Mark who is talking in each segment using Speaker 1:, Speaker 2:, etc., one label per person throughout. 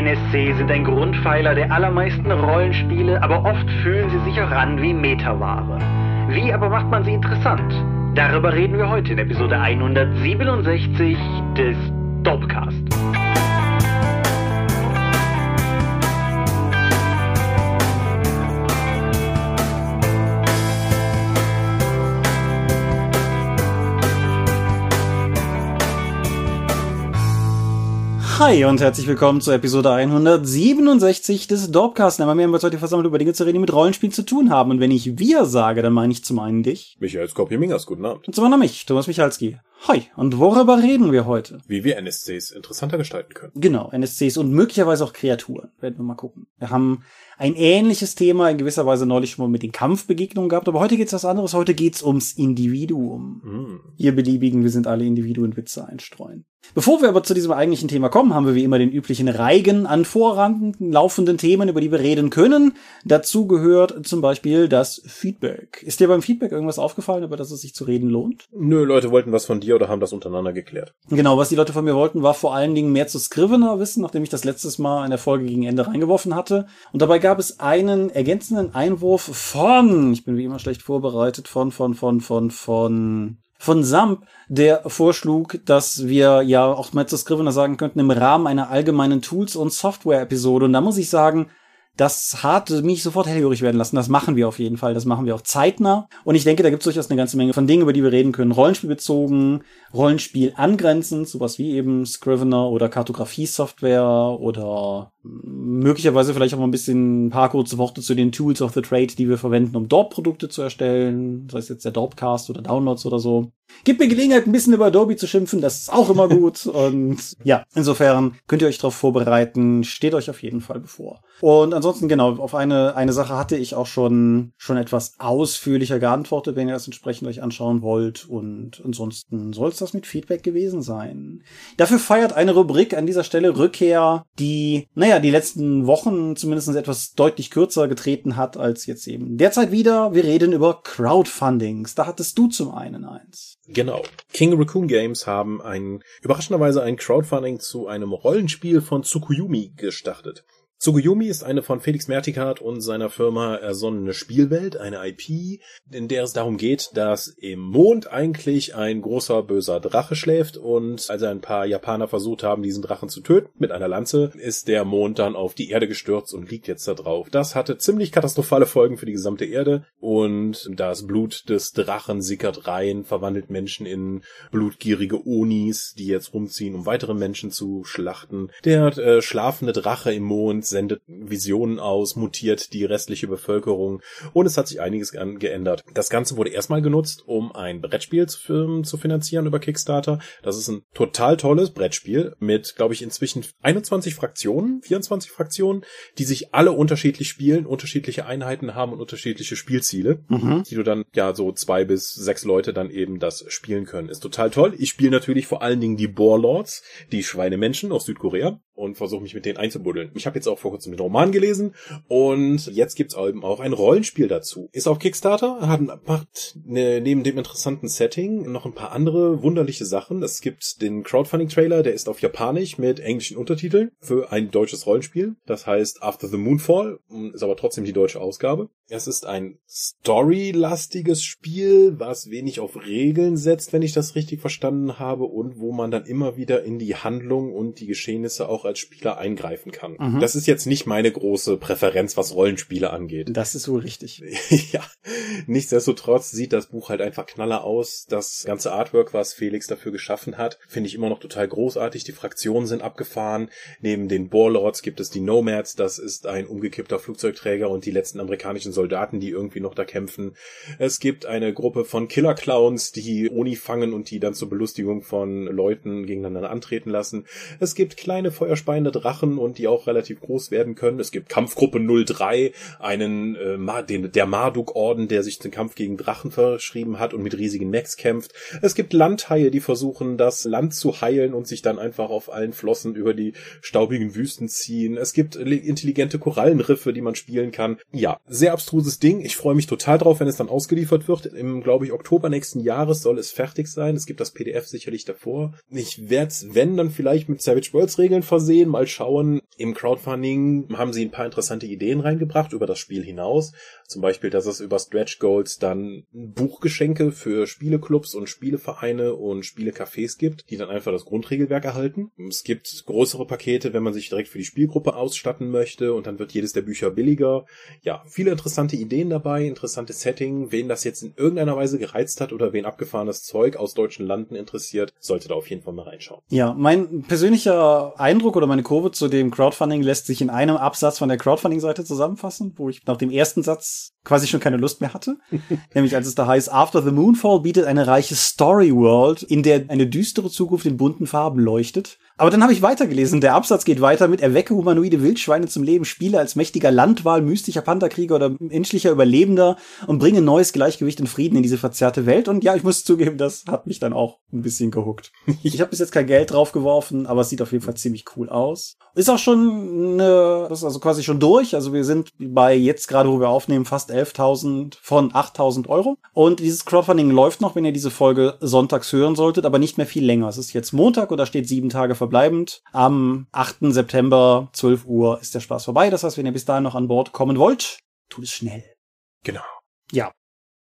Speaker 1: NSC sind ein Grundpfeiler der allermeisten Rollenspiele, aber oft fühlen sie sich auch an wie Metaware. Wie aber macht man sie interessant? Darüber reden wir heute in Episode 167 des Dopecast.
Speaker 2: Hi und herzlich willkommen zur Episode 167 des Dorpcast. Einmal mehr haben wir uns heute versammelt, über Dinge zu reden, die mit Rollenspiel zu tun haben. Und wenn ich wir sage, dann meine ich zum einen dich.
Speaker 3: Michael Skopje-Mingers, guten Abend.
Speaker 2: Und zum anderen mich, Thomas Michalski. Hi. Und worüber reden wir heute?
Speaker 3: Wie wir NSCs interessanter gestalten können.
Speaker 2: Genau, NSCs und möglicherweise auch Kreaturen. Werden wir mal gucken. Wir haben ein ähnliches Thema in gewisser Weise neulich schon mal mit den Kampfbegegnungen gehabt, aber heute geht's was anderes. Heute geht's ums Individuum.
Speaker 3: Mm.
Speaker 2: Ihr Beliebigen, wir sind alle Individuen, Witze einstreuen. Bevor wir aber zu diesem eigentlichen Thema kommen, haben wir wie immer den üblichen Reigen an vorrangenden, laufenden Themen, über die wir reden können. Dazu gehört zum Beispiel das Feedback. Ist dir beim Feedback irgendwas aufgefallen, über das es sich zu reden lohnt?
Speaker 3: Nö, Leute wollten was von dir oder haben das untereinander geklärt.
Speaker 2: Genau, was die Leute von mir wollten, war vor allen Dingen mehr zu Scrivener wissen, nachdem ich das letztes Mal in der Folge gegen Ende reingeworfen hatte. Und dabei gab es einen ergänzenden Einwurf von, ich bin wie immer schlecht vorbereitet, von, von, von, von, von, von Samp, der vorschlug, dass wir ja auch mal zu Scrivener sagen könnten, im Rahmen einer allgemeinen Tools- und Software-Episode. Und da muss ich sagen, das hat mich sofort hellhörig werden lassen. Das machen wir auf jeden Fall. Das machen wir auch zeitnah. Und ich denke, da gibt es durchaus eine ganze Menge von Dingen, über die wir reden können. Rollenspielbezogen, Rollenspiel angrenzend, sowas wie eben Scrivener oder Kartografie-Software oder möglicherweise vielleicht auch mal ein bisschen ein paar kurze Worte zu den Tools of the Trade, die wir verwenden, um Dorp-Produkte zu erstellen. Das heißt jetzt der Dorpcast oder Downloads oder so. Gibt mir Gelegenheit, ein bisschen über Adobe zu schimpfen, das ist auch immer gut. Und ja, insofern könnt ihr euch darauf vorbereiten, steht euch auf jeden Fall bevor. Und ansonsten, genau, auf eine, eine Sache hatte ich auch schon, schon etwas ausführlicher geantwortet, wenn ihr das entsprechend euch anschauen wollt. Und ansonsten soll es das mit Feedback gewesen sein. Dafür feiert eine Rubrik an dieser Stelle Rückkehr, die, naja, die letzten Wochen zumindest etwas deutlich kürzer getreten hat als jetzt eben. Derzeit wieder, wir reden über Crowdfundings. Da hattest du zum einen eins.
Speaker 3: Genau. King Raccoon Games haben ein, überraschenderweise ein Crowdfunding zu einem Rollenspiel von Tsukuyomi gestartet. Tsukuyomi ist eine von Felix Mertikat und seiner Firma ersonnene Spielwelt, eine IP, in der es darum geht, dass im Mond eigentlich ein großer böser Drache schläft und als ein paar Japaner versucht haben, diesen Drachen zu töten mit einer Lanze, ist der Mond dann auf die Erde gestürzt und liegt jetzt da drauf. Das hatte ziemlich katastrophale Folgen für die gesamte Erde und das Blut des Drachen sickert rein, verwandelt Menschen in blutgierige Onis, die jetzt rumziehen, um weitere Menschen zu schlachten. Der äh, schlafende Drache im Mond sendet Visionen aus, mutiert die restliche Bevölkerung und es hat sich einiges geändert. Das Ganze wurde erstmal genutzt, um ein Brettspiel zu, zu finanzieren über Kickstarter. Das ist ein total tolles Brettspiel mit, glaube ich, inzwischen 21 Fraktionen, 24 Fraktionen, die sich alle unterschiedlich spielen, unterschiedliche Einheiten haben und unterschiedliche Spielziele,
Speaker 2: Mhm.
Speaker 3: die du dann ja so zwei bis sechs Leute dann eben das spielen können. Ist total toll. Ich spiele natürlich vor allen Dingen die Boarlords, die Schweinemenschen aus Südkorea und versuche mich mit denen einzubuddeln. Ich habe jetzt auch vor kurzem den Roman gelesen und jetzt gibt's eben auch ein Rollenspiel dazu. Ist auf Kickstarter, hat, macht ne, neben dem interessanten Setting noch ein paar andere wunderliche Sachen. Es gibt den Crowdfunding-Trailer, der ist auf Japanisch mit englischen Untertiteln für ein deutsches Rollenspiel. Das heißt After the Moonfall, ist aber trotzdem die deutsche Ausgabe. Es ist ein storylastiges Spiel, was wenig auf Regeln setzt, wenn ich das richtig verstanden habe, und wo man dann immer wieder in die Handlung und die Geschehnisse auch als Spieler eingreifen kann.
Speaker 2: Mhm.
Speaker 3: Das ist jetzt nicht meine große Präferenz, was Rollenspiele angeht.
Speaker 2: Das ist wohl richtig.
Speaker 3: ja, nichtsdestotrotz sieht das Buch halt einfach knaller aus. Das ganze Artwork, was Felix dafür geschaffen hat, finde ich immer noch total großartig. Die Fraktionen sind abgefahren. Neben den Warlords gibt es die Nomads. Das ist ein umgekippter Flugzeugträger und die letzten amerikanischen Soldaten, die irgendwie noch da kämpfen. Es gibt eine Gruppe von Killer Clowns, die Oni fangen und die dann zur Belustigung von Leuten gegeneinander antreten lassen. Es gibt kleine feuerspeiende Drachen und die auch relativ groß werden können. Es gibt Kampfgruppe 03, einen äh, den, der Marduk-Orden, der sich den Kampf gegen Drachen verschrieben hat und mit riesigen Mechs kämpft. Es gibt Landhaie, die versuchen, das Land zu heilen und sich dann einfach auf allen Flossen über die staubigen Wüsten ziehen. Es gibt intelligente Korallenriffe, die man spielen kann. Ja, sehr abstruses Ding. Ich freue mich total drauf, wenn es dann ausgeliefert wird. Im, glaube ich, Oktober nächsten Jahres soll es fertig sein. Es gibt das PDF sicherlich davor. Ich werde es, wenn, dann vielleicht mit Savage Worlds Regeln versehen. Mal schauen. Im Crowdfunding haben sie ein paar interessante Ideen reingebracht über das Spiel hinaus. Zum Beispiel, dass es über Stretch Goals dann Buchgeschenke für Spieleclubs und Spielevereine und Spielecafés gibt, die dann einfach das Grundregelwerk erhalten. Es gibt größere Pakete, wenn man sich direkt für die Spielgruppe ausstatten möchte und dann wird jedes der Bücher billiger. Ja, viele interessante Ideen dabei, interessante Setting. Wen das jetzt in irgendeiner Weise gereizt hat oder wen abgefahrenes Zeug aus deutschen Landen interessiert, sollte da auf jeden Fall mal reinschauen.
Speaker 2: Ja, mein persönlicher Eindruck oder meine Kurve zu dem Crowdfunding lässt sich in einem Absatz von der Crowdfunding-Seite zusammenfassen, wo ich nach dem ersten Satz quasi schon keine Lust mehr hatte. Nämlich als es da heißt, After the Moonfall bietet eine reiche Story World, in der eine düstere Zukunft in bunten Farben leuchtet. Aber dann habe ich weitergelesen. Der Absatz geht weiter mit Erwecke humanoide Wildschweine zum Leben, spiele als mächtiger Landwahl, mystischer Pantherkrieger oder menschlicher Überlebender und bringe neues Gleichgewicht und Frieden in diese verzerrte Welt. Und ja, ich muss zugeben, das hat mich dann auch ein bisschen gehuckt. Ich habe bis jetzt kein Geld drauf geworfen, aber es sieht auf jeden Fall ziemlich cool aus. Ist auch schon eine, das ist also quasi schon durch. Also wir sind bei jetzt gerade, wo wir aufnehmen, fast 11.000 von 8.000 Euro. Und dieses Crowdfunding läuft noch, wenn ihr diese Folge sonntags hören solltet, aber nicht mehr viel länger. Es ist jetzt Montag und da steht sieben Tage verbleibend. Am 8. September, 12 Uhr, ist der Spaß vorbei. Das heißt, wenn ihr bis dahin noch an Bord kommen wollt, tut es schnell.
Speaker 3: Genau.
Speaker 2: Ja,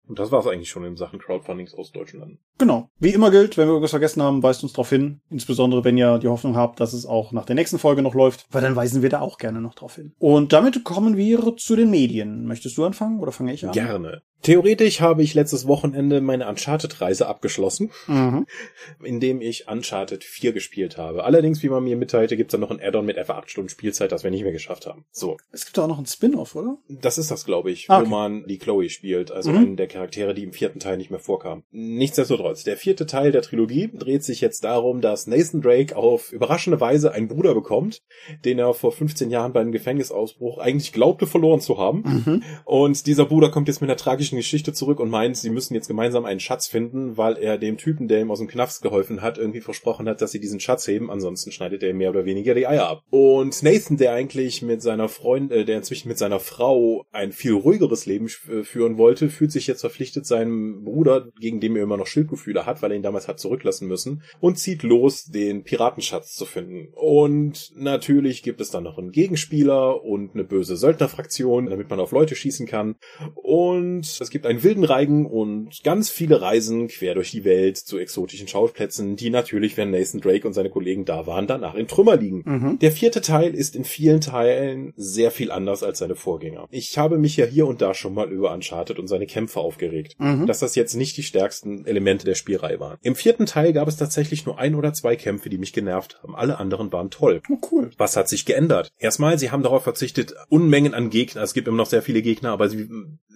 Speaker 3: Und das war es eigentlich schon in Sachen Crowdfundings aus deutschen Landen.
Speaker 2: Genau. Wie immer gilt, wenn wir irgendwas vergessen haben, weist uns darauf hin. Insbesondere, wenn ihr die Hoffnung habt, dass es auch nach der nächsten Folge noch läuft, weil dann weisen wir da auch gerne noch drauf hin. Und damit kommen wir zu den Medien. Möchtest du anfangen oder fange ich an?
Speaker 3: Gerne. Theoretisch habe ich letztes Wochenende meine Uncharted-Reise abgeschlossen,
Speaker 2: Mhm.
Speaker 3: indem ich Uncharted 4 gespielt habe. Allerdings, wie man mir mitteilte, gibt's da noch ein Add-on mit etwa 8 Stunden Spielzeit, das wir nicht mehr geschafft haben. So,
Speaker 2: Es gibt da auch noch einen Spin-off, oder?
Speaker 3: das ist das, glaube ich,
Speaker 2: Ah,
Speaker 3: wo
Speaker 2: okay.
Speaker 3: man die Chloe spielt, also
Speaker 2: Mhm.
Speaker 3: einen der Charaktere, die im vierten Teil nicht mehr vorkam. Nichtsdestotrotz, der vierte Teil der Trilogie dreht sich jetzt darum, dass Nathan Drake auf überraschende Weise einen Bruder bekommt, den er vor 15 Jahren beim Gefängnisausbruch eigentlich glaubte verloren zu haben.
Speaker 2: Mhm.
Speaker 3: Und dieser Bruder kommt jetzt mit einer tragischen Geschichte zurück und meint, sie müssen jetzt gemeinsam einen Schatz finden, weil er dem Typen, der ihm aus dem Knast geholfen hat, irgendwie versprochen hat, dass sie diesen Schatz heben, ansonsten schneidet er mehr oder weniger die Eier ab. Und Nathan, der eigentlich mit seiner Freund, äh, der inzwischen mit seiner Frau ein viel ruhigeres Leben äh, führen wollte, fühlt sich jetzt verpflichtet, seinem Bruder, gegen den er immer noch Schuldgefühle hat, weil er ihn damals hat zurücklassen müssen, und zieht los, den Piratenschatz zu finden. Und natürlich gibt es dann noch einen Gegenspieler und eine böse Söldnerfraktion, damit man auf Leute schießen kann. Und es gibt einen wilden Reigen und ganz viele Reisen quer durch die Welt zu exotischen Schauplätzen, die natürlich, wenn Nathan Drake und seine Kollegen da waren, danach in Trümmer liegen.
Speaker 2: Mhm.
Speaker 3: Der vierte Teil ist in vielen Teilen sehr viel anders als seine Vorgänger. Ich habe mich ja hier und da schon mal über Uncharted und seine Kämpfe aufgeregt,
Speaker 2: Mhm.
Speaker 3: dass das jetzt nicht die stärksten Elemente der Spielreihe waren. Im vierten Teil gab es tatsächlich nur ein oder zwei Kämpfe, die mich genervt haben. Alle anderen waren toll.
Speaker 2: Oh, cool.
Speaker 3: Was hat sich geändert? Erstmal, sie haben darauf verzichtet, Unmengen an Gegner. Es gibt immer noch sehr viele Gegner, aber sie,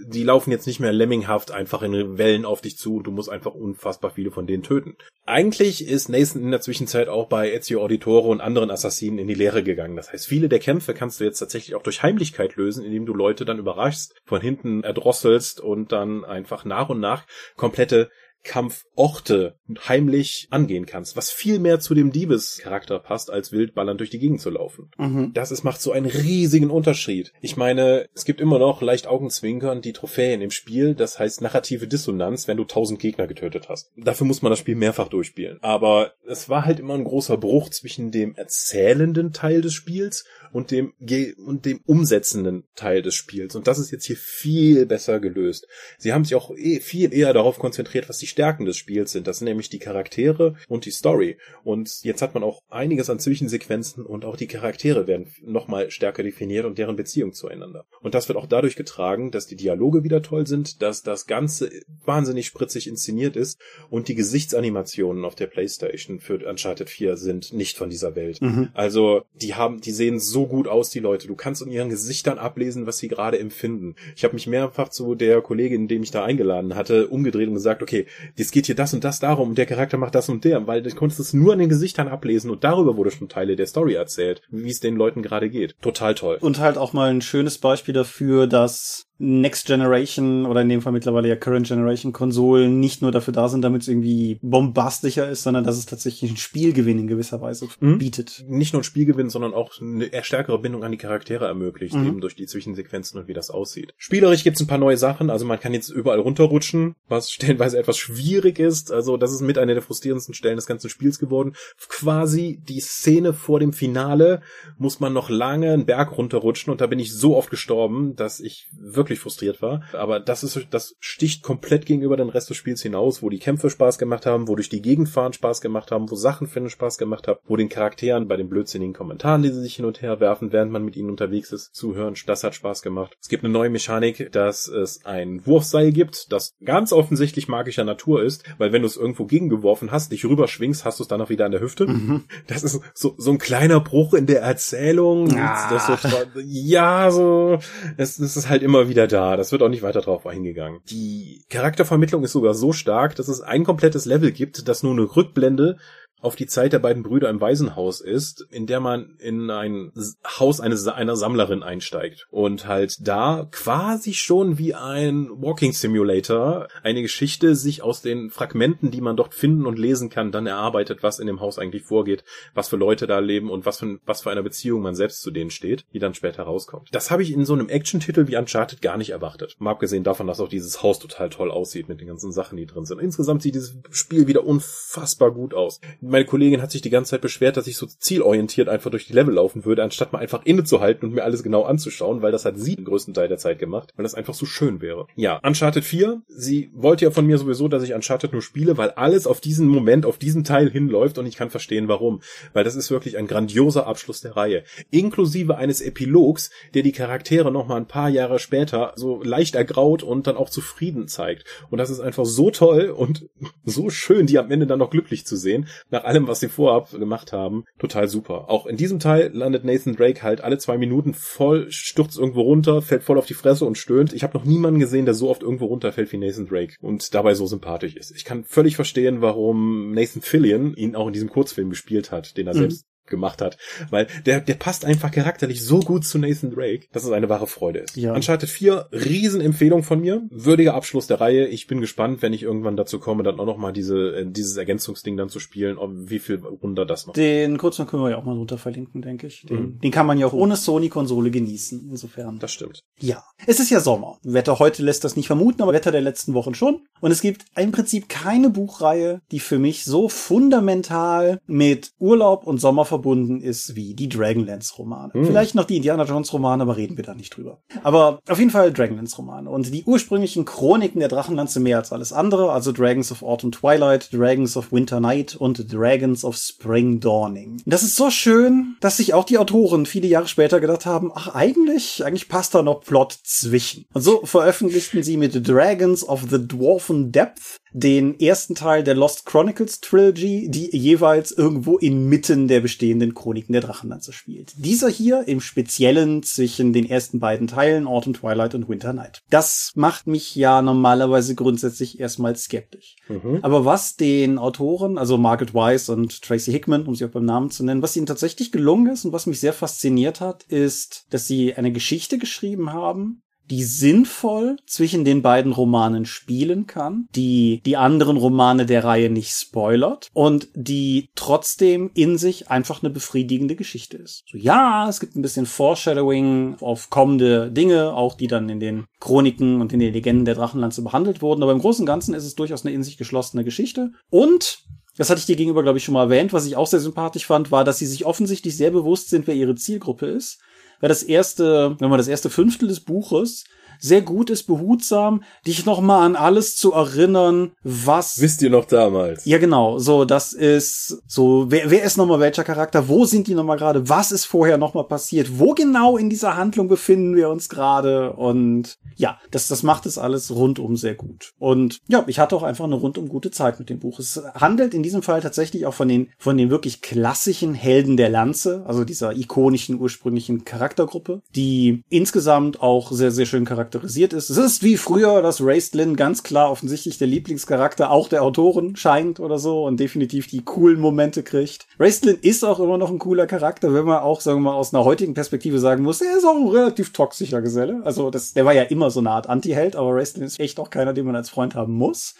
Speaker 3: die laufen jetzt nicht mehr lemminghaft einfach in Wellen auf dich zu und du musst einfach unfassbar viele von denen töten. Eigentlich ist Nathan in der Zwischenzeit auch bei Ezio Auditore und anderen Assassinen in die Lehre gegangen. Das heißt, viele der Kämpfe kannst du jetzt tatsächlich auch durch Heimlichkeit lösen, indem du Leute dann überraschst, von hinten erdrosselst und dann einfach nach und nach komplette Kampforte heimlich angehen kannst, was viel mehr zu dem Diebescharakter passt, als wildballernd durch die Gegend zu laufen.
Speaker 2: Mhm.
Speaker 3: Das ist, macht so einen riesigen Unterschied. Ich meine, es gibt immer noch leicht Augenzwinkern die Trophäen im Spiel, das heißt narrative Dissonanz, wenn du tausend Gegner getötet hast. Dafür muss man das Spiel mehrfach durchspielen. Aber es war halt immer ein großer Bruch zwischen dem erzählenden Teil des Spiels und dem, ge und dem umsetzenden Teil des Spiels. Und das ist jetzt hier viel besser gelöst. Sie haben sich auch eh viel eher darauf konzentriert, was die Stärken des Spiels sind. Das sind nämlich die Charaktere und die Story. Und jetzt hat man auch einiges an Zwischensequenzen und auch die Charaktere werden nochmal stärker definiert und deren Beziehung zueinander. Und das wird auch dadurch getragen, dass die Dialoge wieder toll sind, dass das Ganze wahnsinnig spritzig inszeniert ist und die Gesichtsanimationen auf der Playstation für Uncharted 4 sind nicht von dieser Welt.
Speaker 2: Mhm.
Speaker 3: Also, die haben, die sehen so gut aus, die Leute. Du kannst in ihren Gesichtern ablesen, was sie gerade empfinden. Ich habe mich mehrfach zu der Kollegin, die mich da eingeladen hatte, umgedreht und gesagt, okay, jetzt geht hier das und das darum und der Charakter macht das und der, weil du konntest es nur an den Gesichtern ablesen und darüber wurde schon Teile der Story erzählt, wie es den Leuten gerade geht. Total toll.
Speaker 2: Und halt auch mal ein schönes Beispiel dafür, dass Next Generation oder in dem Fall mittlerweile ja Current Generation Konsolen nicht nur dafür da sind, damit es irgendwie bombastischer ist, sondern dass es tatsächlich einen Spielgewinn in gewisser Weise mhm. bietet.
Speaker 3: Nicht nur ein Spielgewinn, sondern auch eine stärkere Bindung an die Charaktere ermöglicht, mhm. eben durch die Zwischensequenzen und wie das aussieht. Spielerisch gibt's ein paar neue Sachen, also man kann jetzt überall runterrutschen, was stellenweise etwas schwierig ist. Also das ist mit einer der frustrierendsten Stellen des ganzen Spiels geworden. Quasi die Szene vor dem Finale muss man noch lange einen Berg runterrutschen und da bin ich so oft gestorben, dass ich wirklich frustriert war. Aber das ist, das sticht komplett gegenüber den Rest des Spiels hinaus, wo die Kämpfe Spaß gemacht haben, wo durch die Gegend fahren Spaß gemacht haben, wo Sachen finden Spaß gemacht haben, wo den Charakteren bei den blödsinnigen Kommentaren, die sie sich hin und her werfen, während man mit ihnen unterwegs ist, zuhören. Das hat Spaß gemacht. Es gibt eine neue Mechanik, dass es ein Wurfseil gibt, das ganz offensichtlich magischer Natur ist, weil wenn du es irgendwo gegengeworfen hast, dich rüberschwingst, hast du es dann auch wieder an der Hüfte. Mhm. Das ist so, so ein kleiner Bruch in der Erzählung.
Speaker 2: Ah.
Speaker 3: So, ja, so, es, es ist halt immer wieder da. Das wird auch nicht weiter drauf eingegangen. Die Charaktervermittlung ist sogar so stark, dass es ein komplettes Level gibt, das nur eine Rückblende auf die Zeit der beiden Brüder im Waisenhaus ist, in der man in ein Haus eines, einer Sammlerin einsteigt und halt da quasi schon wie ein Walking Simulator eine Geschichte sich aus den Fragmenten, die man dort finden und lesen kann, dann erarbeitet, was in dem Haus eigentlich vorgeht, was für Leute da leben und was für, was für eine Beziehung man selbst zu denen steht, die dann später rauskommt. Das habe ich in so einem Action-Titel wie Uncharted gar nicht erwartet. Mal abgesehen davon, dass auch dieses Haus total toll aussieht mit den ganzen Sachen, die drin sind. Insgesamt sieht dieses Spiel wieder unfassbar gut aus meine Kollegin hat sich die ganze Zeit beschwert, dass ich so zielorientiert einfach durch die Level laufen würde, anstatt mal einfach innezuhalten und mir alles genau anzuschauen, weil das hat sie den größten Teil der Zeit gemacht, weil das einfach so schön wäre. Ja, Uncharted 4, sie wollte ja von mir sowieso, dass ich Uncharted nur spiele, weil alles auf diesen Moment, auf diesen Teil hinläuft und ich kann verstehen, warum. Weil das ist wirklich ein grandioser Abschluss der Reihe. Inklusive eines Epilogs, der die Charaktere nochmal ein paar Jahre später so leicht ergraut und dann auch zufrieden zeigt. Und das ist einfach so toll und so schön, die am Ende dann noch glücklich zu sehen, nach nach allem, was sie vorab gemacht haben, total super. Auch in diesem Teil landet Nathan Drake halt alle zwei Minuten voll, stürzt irgendwo runter, fällt voll auf die Fresse und stöhnt. Ich habe noch niemanden gesehen, der so oft irgendwo runterfällt wie Nathan Drake und dabei so sympathisch ist. Ich kann völlig verstehen, warum Nathan Fillion ihn auch in diesem Kurzfilm gespielt hat, den er mhm. selbst gemacht hat, weil der, der passt einfach charakterlich so gut zu Nathan Drake, dass es eine wahre Freude ist. Ja. Uncharted 4, Riesenempfehlung von mir, würdiger Abschluss der Reihe. Ich bin gespannt, wenn ich irgendwann dazu komme, dann auch noch mal diese, äh, dieses Ergänzungsding dann zu spielen, wie viel runter das noch.
Speaker 2: Den Kurzfilm können wir ja auch mal runter verlinken, denke ich. Den, mhm. den kann man ja auch ohne Sony-Konsole genießen, insofern.
Speaker 3: Das stimmt.
Speaker 2: Ja. Es ist ja Sommer. Wetter heute lässt das nicht vermuten, aber Wetter der letzten Wochen schon. Und es gibt im Prinzip keine Buchreihe, die für mich so fundamental mit Urlaub und Sommer verbunden ist wie die Dragonlance-Romane. Hm. Vielleicht noch die Indiana Jones-Romane, aber reden wir da nicht drüber. Aber auf jeden Fall Dragonlance-Romane. Und die ursprünglichen Chroniken der Drachenlanze mehr als alles andere, also Dragons of Autumn Twilight, Dragons of Winter Night und Dragons of Spring Dawning. Das ist so schön, dass sich auch die Autoren viele Jahre später gedacht haben, ach eigentlich, eigentlich passt da noch Plot zwischen. Und so veröffentlichten sie mit Dragons of the Dwarfen Depth den ersten Teil der Lost Chronicles Trilogy, die jeweils irgendwo inmitten der bestehenden Chroniken der Drachenlanze spielt. Dieser hier im Speziellen zwischen den ersten beiden Teilen, Autumn Twilight und Winter Night. Das macht mich ja normalerweise grundsätzlich erstmal skeptisch. Mhm. Aber was den Autoren, also Margaret Weiss und Tracy Hickman, um sie auch beim Namen zu nennen, was ihnen tatsächlich gelungen ist und was mich sehr fasziniert hat, ist, dass sie eine Geschichte geschrieben haben, die sinnvoll zwischen den beiden Romanen spielen kann, die die anderen Romane der Reihe nicht spoilert und die trotzdem in sich einfach eine befriedigende Geschichte ist. So, ja, es gibt ein bisschen Foreshadowing auf kommende Dinge, auch die dann in den Chroniken und in den Legenden der Drachenlanze behandelt wurden, aber im Großen und Ganzen ist es durchaus eine in sich geschlossene Geschichte und das hatte ich dir gegenüber, glaube ich, schon mal erwähnt. Was ich auch sehr sympathisch fand, war, dass sie sich offensichtlich sehr bewusst sind, wer ihre Zielgruppe ist weil das erste, wenn man das erste Fünftel des Buches sehr gut ist, behutsam, dich nochmal an alles zu erinnern, was.
Speaker 3: Wisst ihr noch damals?
Speaker 2: Ja, genau. So, das ist so, wer, wer ist nochmal welcher Charakter? Wo sind die nochmal gerade? Was ist vorher nochmal passiert? Wo genau in dieser Handlung befinden wir uns gerade? Und ja, das, das macht es alles rundum sehr gut. Und ja, ich hatte auch einfach eine rundum gute Zeit mit dem Buch. Es handelt in diesem Fall tatsächlich auch von den, von den wirklich klassischen Helden der Lanze, also dieser ikonischen ursprünglichen Charaktergruppe, die insgesamt auch sehr, sehr schön charakterisiert charakterisiert ist. Es ist wie früher, dass Raistlin ganz klar offensichtlich der Lieblingscharakter auch der Autoren scheint oder so und definitiv die coolen Momente kriegt. Raistlin ist auch immer noch ein cooler Charakter, wenn man auch, sagen wir mal, aus einer heutigen Perspektive sagen muss, er ist auch ein relativ toxischer Geselle. Also das, der war ja immer so eine Art Anti-Held, aber Raistlin ist echt auch keiner, den man als Freund haben muss.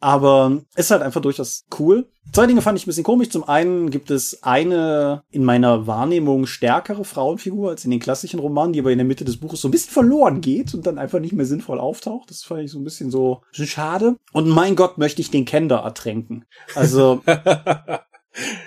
Speaker 2: Aber ist halt einfach durchaus cool. Zwei Dinge fand ich ein bisschen komisch. Zum einen gibt es eine in meiner Wahrnehmung stärkere Frauenfigur als in den klassischen Romanen, die aber in der Mitte des Buches so ein bisschen verloren geht und dann einfach nicht mehr sinnvoll auftaucht. Das fand ich so ein bisschen so schade. Und mein Gott, möchte ich den Kender ertränken. Also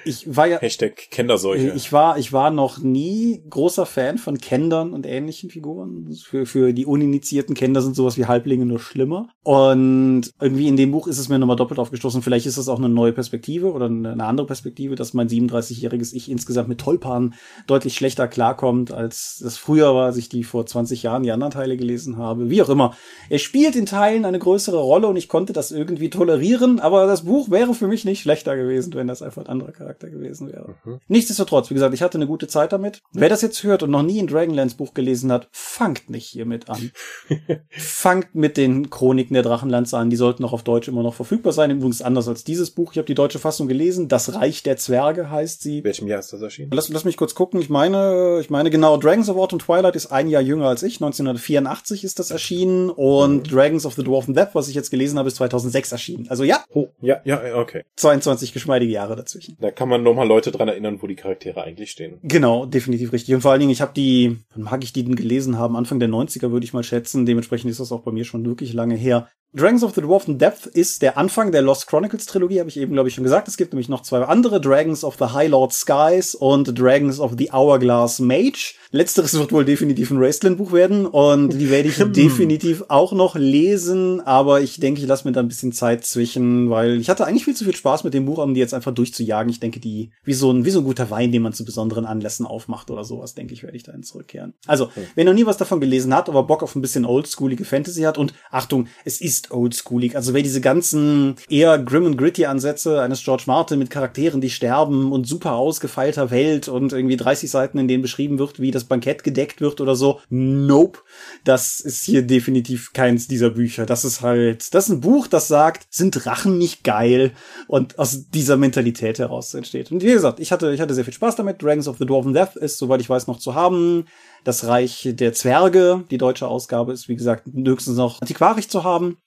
Speaker 2: Ich war ja.
Speaker 3: Hashtag Kenderseuche.
Speaker 2: Ich war, ich war noch nie großer Fan von Kendern und ähnlichen Figuren. Für, für die uninitiierten Kender sind sowas wie Halblinge nur schlimmer. Und irgendwie in dem Buch ist es mir nochmal doppelt aufgestoßen. Vielleicht ist das auch eine neue Perspektive oder eine andere Perspektive, dass mein 37-jähriges Ich insgesamt mit Tollpan deutlich schlechter klarkommt, als das früher war, als ich die vor 20 Jahren die anderen Teile gelesen habe. Wie auch immer. Er spielt in Teilen eine größere Rolle und ich konnte das irgendwie tolerieren, aber das Buch wäre für mich nicht schlechter gewesen, wenn das einfach anderer Charakter gewesen wäre. Mhm. Nichtsdestotrotz, wie gesagt, ich hatte eine gute Zeit damit. Wer das jetzt hört und noch nie ein Dragonlance Buch gelesen hat, fangt nicht hiermit an. fangt mit den Chroniken der Drachenlanze an. Die sollten auch auf Deutsch immer noch verfügbar sein. Übrigens anders als dieses Buch. Ich habe die deutsche Fassung gelesen. Das Reich der Zwerge heißt sie.
Speaker 3: Welchem Jahr ist das erschienen?
Speaker 2: Lass, lass mich kurz gucken. Ich meine, ich meine genau, Dragons of Autumn Twilight ist ein Jahr jünger als ich. 1984 ist das erschienen und mhm. Dragons of the Dwarven Death, was ich jetzt gelesen habe, ist 2006 erschienen. Also ja.
Speaker 3: Oh, ja, ja, okay.
Speaker 2: 22 geschmeidige Jahre dazwischen.
Speaker 3: Da kann man nochmal Leute dran erinnern, wo die Charaktere eigentlich stehen.
Speaker 2: Genau, definitiv richtig. Und vor allen Dingen, ich habe die, mag ich die denn gelesen haben? Anfang der 90er würde ich mal schätzen. Dementsprechend ist das auch bei mir schon wirklich lange her. Dragons of the Dwarfen Depth ist der Anfang der Lost Chronicles Trilogie, habe ich eben, glaube ich, schon gesagt. Es gibt nämlich noch zwei andere, Dragons of the High Lord Skies und Dragons of the Hourglass Mage. Letzteres wird wohl definitiv ein Raceland-Buch werden und die werde ich definitiv auch noch lesen, aber ich denke, ich lasse mir da ein bisschen Zeit zwischen, weil ich hatte eigentlich viel zu viel Spaß mit dem Buch, um die jetzt einfach durchzujagen. Ich denke, die, wie so ein, wie so ein guter Wein, den man zu besonderen Anlässen aufmacht oder sowas, denke ich, werde ich dahin zurückkehren. Also, wer noch nie was davon gelesen hat, aber Bock auf ein bisschen oldschoolige Fantasy hat und Achtung, es ist ist oldschoolig. Also wer diese ganzen eher grim and gritty Ansätze eines George Martin mit Charakteren, die sterben und super ausgefeilter Welt und irgendwie 30 Seiten, in denen beschrieben wird, wie das Bankett gedeckt wird oder so. Nope. Das ist hier definitiv keins dieser Bücher. Das ist halt, das ist ein Buch, das sagt, sind Drachen nicht geil? Und aus dieser Mentalität heraus entsteht. Und wie gesagt, ich hatte, ich hatte sehr viel Spaß damit. Dragons of the Dwarven Death ist, soweit ich weiß, noch zu haben. Das Reich der Zwerge, die deutsche Ausgabe ist, wie gesagt, höchstens noch antiquarisch zu haben.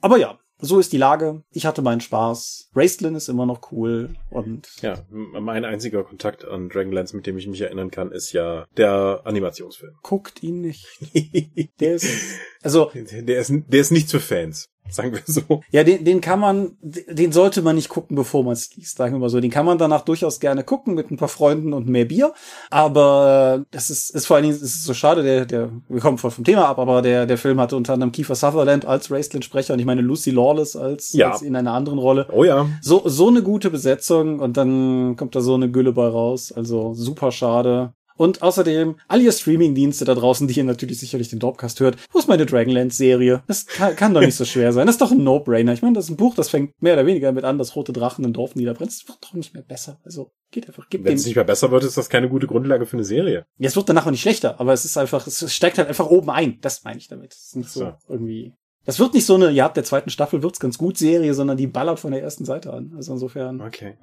Speaker 2: Aber ja, so ist die Lage. Ich hatte meinen Spaß. Raistlin ist immer noch cool und.
Speaker 3: Ja, mein einziger Kontakt an Dragonlance, mit dem ich mich erinnern kann, ist ja der Animationsfilm.
Speaker 2: Guckt ihn nicht. der ist, also.
Speaker 3: Der ist, der ist nichts für Fans. Sagen wir so.
Speaker 2: Ja, den, den kann man, den sollte man nicht gucken, bevor man es liest, sagen wir mal so. Den kann man danach durchaus gerne gucken mit ein paar Freunden und mehr Bier. Aber das ist, ist vor allen Dingen, es ist so schade, der, der, wir kommen voll vom Thema ab, aber der, der Film hatte unter anderem Kiefer Sutherland als Raceland-Sprecher und ich meine Lucy Lawless als, ja. als in einer anderen Rolle.
Speaker 3: Oh ja.
Speaker 2: So, so eine gute Besetzung und dann kommt da so eine Gülle bei raus. Also super schade. Und außerdem, all ihr Streaming-Dienste da draußen, die ihr natürlich sicherlich den Dropcast hört, wo ist meine Dragonlance-Serie? Das kann, kann doch nicht so schwer sein. Das ist doch ein No-Brainer. Ich meine, das ist ein Buch, das fängt mehr oder weniger mit an, dass rote Drachen ein Dorf niederbrennt. Das wird doch nicht mehr besser. Also, geht einfach.
Speaker 3: Gib Wenn es nicht mehr besser wird, ist das keine gute Grundlage für eine Serie.
Speaker 2: Ja, es wird danach auch nicht schlechter, aber es ist einfach, es steigt halt einfach oben ein. Das meine ich damit. Es ist nicht so, so irgendwie das wird nicht so eine, ja, ab der zweiten Staffel wird's ganz gut Serie, sondern die ballert von der ersten Seite an. Also insofern.
Speaker 3: Okay.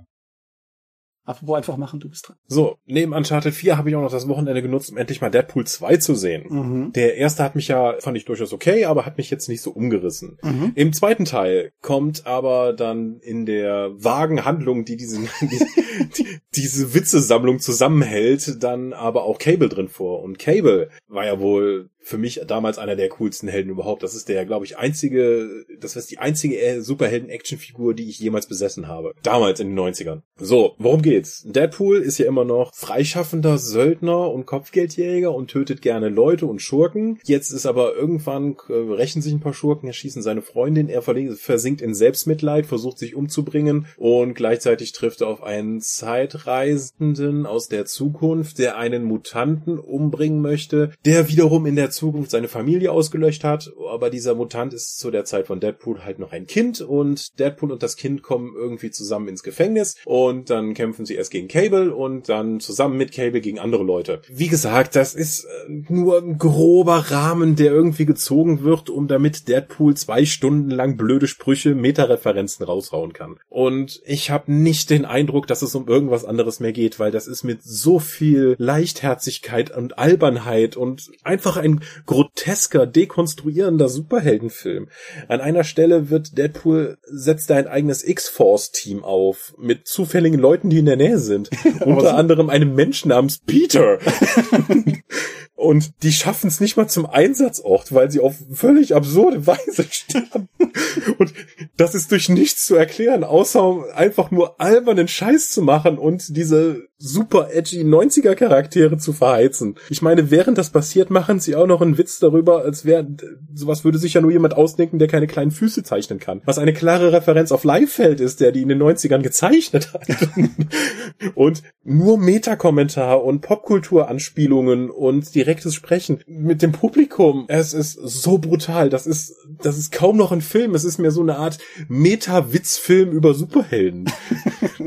Speaker 2: Apropos einfach machen, du bist dran.
Speaker 3: So, neben Uncharted 4 habe ich auch noch das Wochenende genutzt, um endlich mal Deadpool 2 zu sehen. Mhm. Der erste hat mich ja, fand ich durchaus okay, aber hat mich jetzt nicht so umgerissen. Mhm. Im zweiten Teil kommt aber dann in der vagen Handlung, die diesen, die, diese Witzesammlung zusammenhält, dann aber auch Cable drin vor. Und Cable war ja wohl für mich damals einer der coolsten Helden überhaupt. Das ist der, glaube ich, einzige, das ist die einzige Superhelden-Action-Figur, die ich jemals besessen habe. Damals in den 90ern. So, worum geht's? Deadpool ist ja immer noch freischaffender Söldner und Kopfgeldjäger und tötet gerne Leute und Schurken. Jetzt ist aber irgendwann, äh, rächen sich ein paar Schurken, erschießen seine Freundin, er versinkt in Selbstmitleid, versucht sich umzubringen und gleichzeitig trifft er auf einen Zeitreisenden aus der Zukunft, der einen Mutanten umbringen möchte, der wiederum in der Zukunft seine Familie ausgelöscht hat, aber dieser Mutant ist zu der Zeit von Deadpool halt noch ein Kind und Deadpool und das Kind kommen irgendwie zusammen ins Gefängnis und dann kämpfen sie erst gegen Cable und dann zusammen mit Cable gegen andere Leute. Wie gesagt, das ist äh, nur ein grober Rahmen, der irgendwie gezogen wird, um damit Deadpool zwei Stunden lang blöde Sprüche, Metareferenzen raushauen kann. Und ich habe nicht den Eindruck, dass es um irgendwas anderes mehr geht, weil das ist mit so viel Leichtherzigkeit und Albernheit und einfach ein grotesker, dekonstruierender Superheldenfilm. An einer Stelle wird Deadpool setzt er ein eigenes X-Force-Team auf mit zufälligen Leuten, die in der Nähe sind. Unter anderem einem Menschen namens Peter. Und die schaffen es nicht mal zum Einsatzort, weil sie auf völlig absurde Weise sterben. Und das ist durch nichts zu erklären, außer einfach nur albernen Scheiß zu machen und diese super edgy 90er Charaktere zu verheizen. Ich meine, während das passiert, machen sie auch noch einen Witz darüber, als wäre, sowas würde sich ja nur jemand ausdenken, der keine kleinen Füße zeichnen kann. Was eine klare Referenz auf Leifeld ist, der die in den 90ern gezeichnet hat. und nur Metakommentar und Popkulturanspielungen und direktes Sprechen mit dem Publikum. Es ist so brutal. Das ist, das ist kaum noch ein Film. Es ist mehr so eine Art Meta-Witzfilm über Superhelden.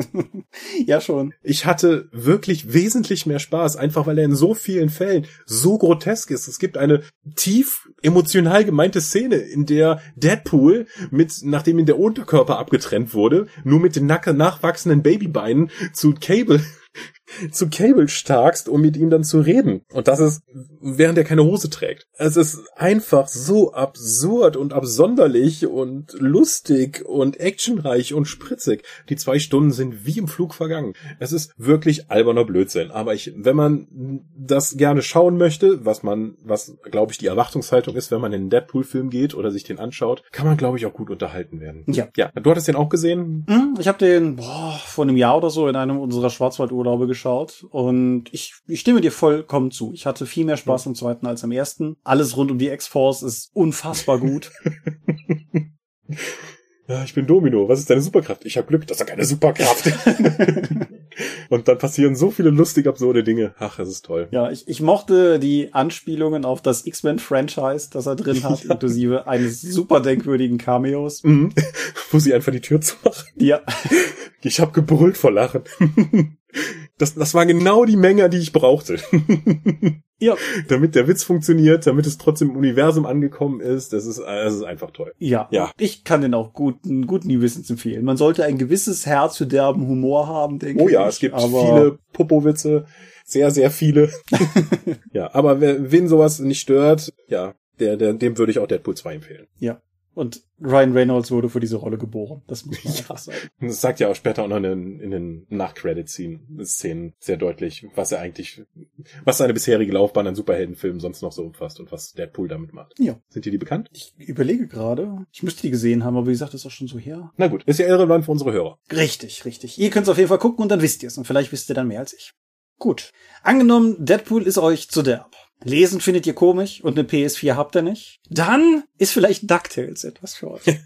Speaker 2: ja, schon.
Speaker 3: Ich hatte wirklich wesentlich mehr Spaß, einfach weil er in so vielen Fällen so grotesk ist. Es gibt eine tief emotional gemeinte Szene, in der Deadpool mit, nachdem ihm der Unterkörper abgetrennt wurde, nur mit den nachwachsenden Babybeinen zu Cable zu Cable starkst, um mit ihm dann zu reden. Und das ist, während er keine Hose trägt. Es ist einfach so absurd und absonderlich und lustig und actionreich und spritzig. Die zwei Stunden sind wie im Flug vergangen. Es ist wirklich alberner Blödsinn. Aber ich, wenn man das gerne schauen möchte, was man, was glaube ich die Erwartungshaltung ist, wenn man in einen Deadpool-Film geht oder sich den anschaut, kann man glaube ich auch gut unterhalten werden.
Speaker 2: Ja.
Speaker 3: Ja. Du hattest den auch gesehen?
Speaker 2: Hm, ich habe den boah, vor einem Jahr oder so in einem unserer Schwarzwaldurlaube geschaut geschaut und ich, ich stimme dir vollkommen zu. Ich hatte viel mehr Spaß am zweiten als am ersten. Alles rund um die X-Force ist unfassbar gut.
Speaker 3: ja, ich bin Domino. Was ist deine Superkraft? Ich habe Glück. Das ist doch keine Superkraft. Und dann passieren so viele lustig absurde Dinge. Ach, es ist toll.
Speaker 2: Ja, ich, ich mochte die Anspielungen auf das X-Men-Franchise, das er drin hat, ja. inklusive eines super denkwürdigen Cameos.
Speaker 3: Mhm. Wo sie einfach die Tür zumachen.
Speaker 2: Ja.
Speaker 3: Ich habe gebrüllt vor Lachen. Das, das war genau die Menge, die ich brauchte.
Speaker 2: ja.
Speaker 3: Damit der Witz funktioniert, damit es trotzdem im Universum angekommen ist. Das ist, das ist einfach toll.
Speaker 2: Ja. Ja. Ich kann den auch guten, guten Gewissens empfehlen. Man sollte ein gewisses Herz für derben Humor haben, denke
Speaker 3: ich. Oh ja, ich, es gibt viele Popo-Witze. Sehr, sehr viele. ja, aber wer, wen sowas nicht stört, ja, der, der, dem würde ich auch Deadpool 2 empfehlen.
Speaker 2: Ja. Und Ryan Reynolds wurde für diese Rolle geboren. Das muss man ja. einfach sagen.
Speaker 3: Das sagt ja auch später auch noch in den, in den Nach-Credit-Szenen sehr deutlich, was er eigentlich, was seine bisherige Laufbahn an Superheldenfilmen sonst noch so umfasst und was Deadpool damit macht.
Speaker 2: Ja.
Speaker 3: Sind dir die bekannt?
Speaker 2: Ich überlege gerade. Ich müsste die gesehen haben, aber wie gesagt, das ist auch schon so her.
Speaker 3: Na gut, ist ja irrelevant für unsere Hörer.
Speaker 2: Richtig, richtig. Ihr könnt es auf jeden Fall gucken und dann wisst ihr es. Und vielleicht wisst ihr dann mehr als ich. Gut. Angenommen, Deadpool ist euch zu derb. Lesen findet ihr komisch und eine PS4 habt ihr nicht. Dann ist vielleicht DuckTales etwas für euch.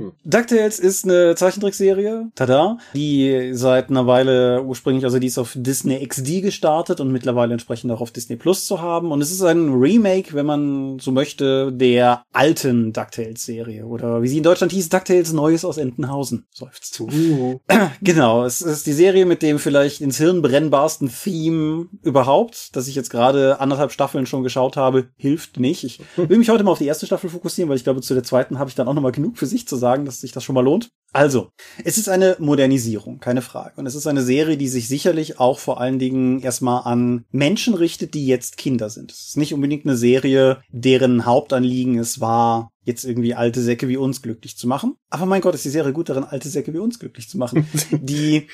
Speaker 2: Hm. DuckTales ist eine Zeichentrickserie, tada, die seit einer Weile ursprünglich, also die ist auf Disney XD gestartet und mittlerweile entsprechend auch auf Disney Plus zu haben. Und es ist ein Remake, wenn man so möchte, der alten DuckTales-Serie. Oder wie sie in Deutschland hieß, DuckTales Neues aus Entenhausen. Seufzt. Uh. Genau, es ist die Serie mit dem vielleicht ins Hirn brennbarsten Theme überhaupt, das ich jetzt gerade anderthalb Staffeln schon geschaut habe, hilft nicht. Ich will mich heute mal auf die erste Staffel fokussieren, weil ich glaube, zu der zweiten habe ich dann auch noch mal genug für sich zu sagen sagen, dass sich das schon mal lohnt. Also, es ist eine Modernisierung, keine Frage. Und es ist eine Serie, die sich sicherlich auch vor allen Dingen erstmal an Menschen richtet, die jetzt Kinder sind. Es ist nicht unbedingt eine Serie, deren Hauptanliegen es war, jetzt irgendwie alte Säcke wie uns glücklich zu machen. Aber mein Gott, ist die Serie gut darin, alte Säcke wie uns glücklich zu machen. die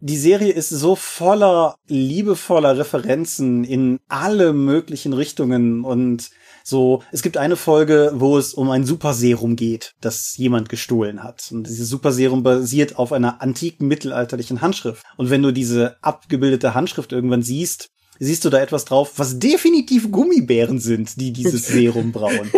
Speaker 2: die Serie ist so voller liebevoller Referenzen in alle möglichen Richtungen und so, es gibt eine Folge, wo es um ein Superserum geht, das jemand gestohlen hat. Und dieses Superserum basiert auf einer antiken mittelalterlichen Handschrift. Und wenn du diese abgebildete Handschrift irgendwann siehst, siehst du da etwas drauf, was definitiv Gummibären sind, die dieses Serum brauen.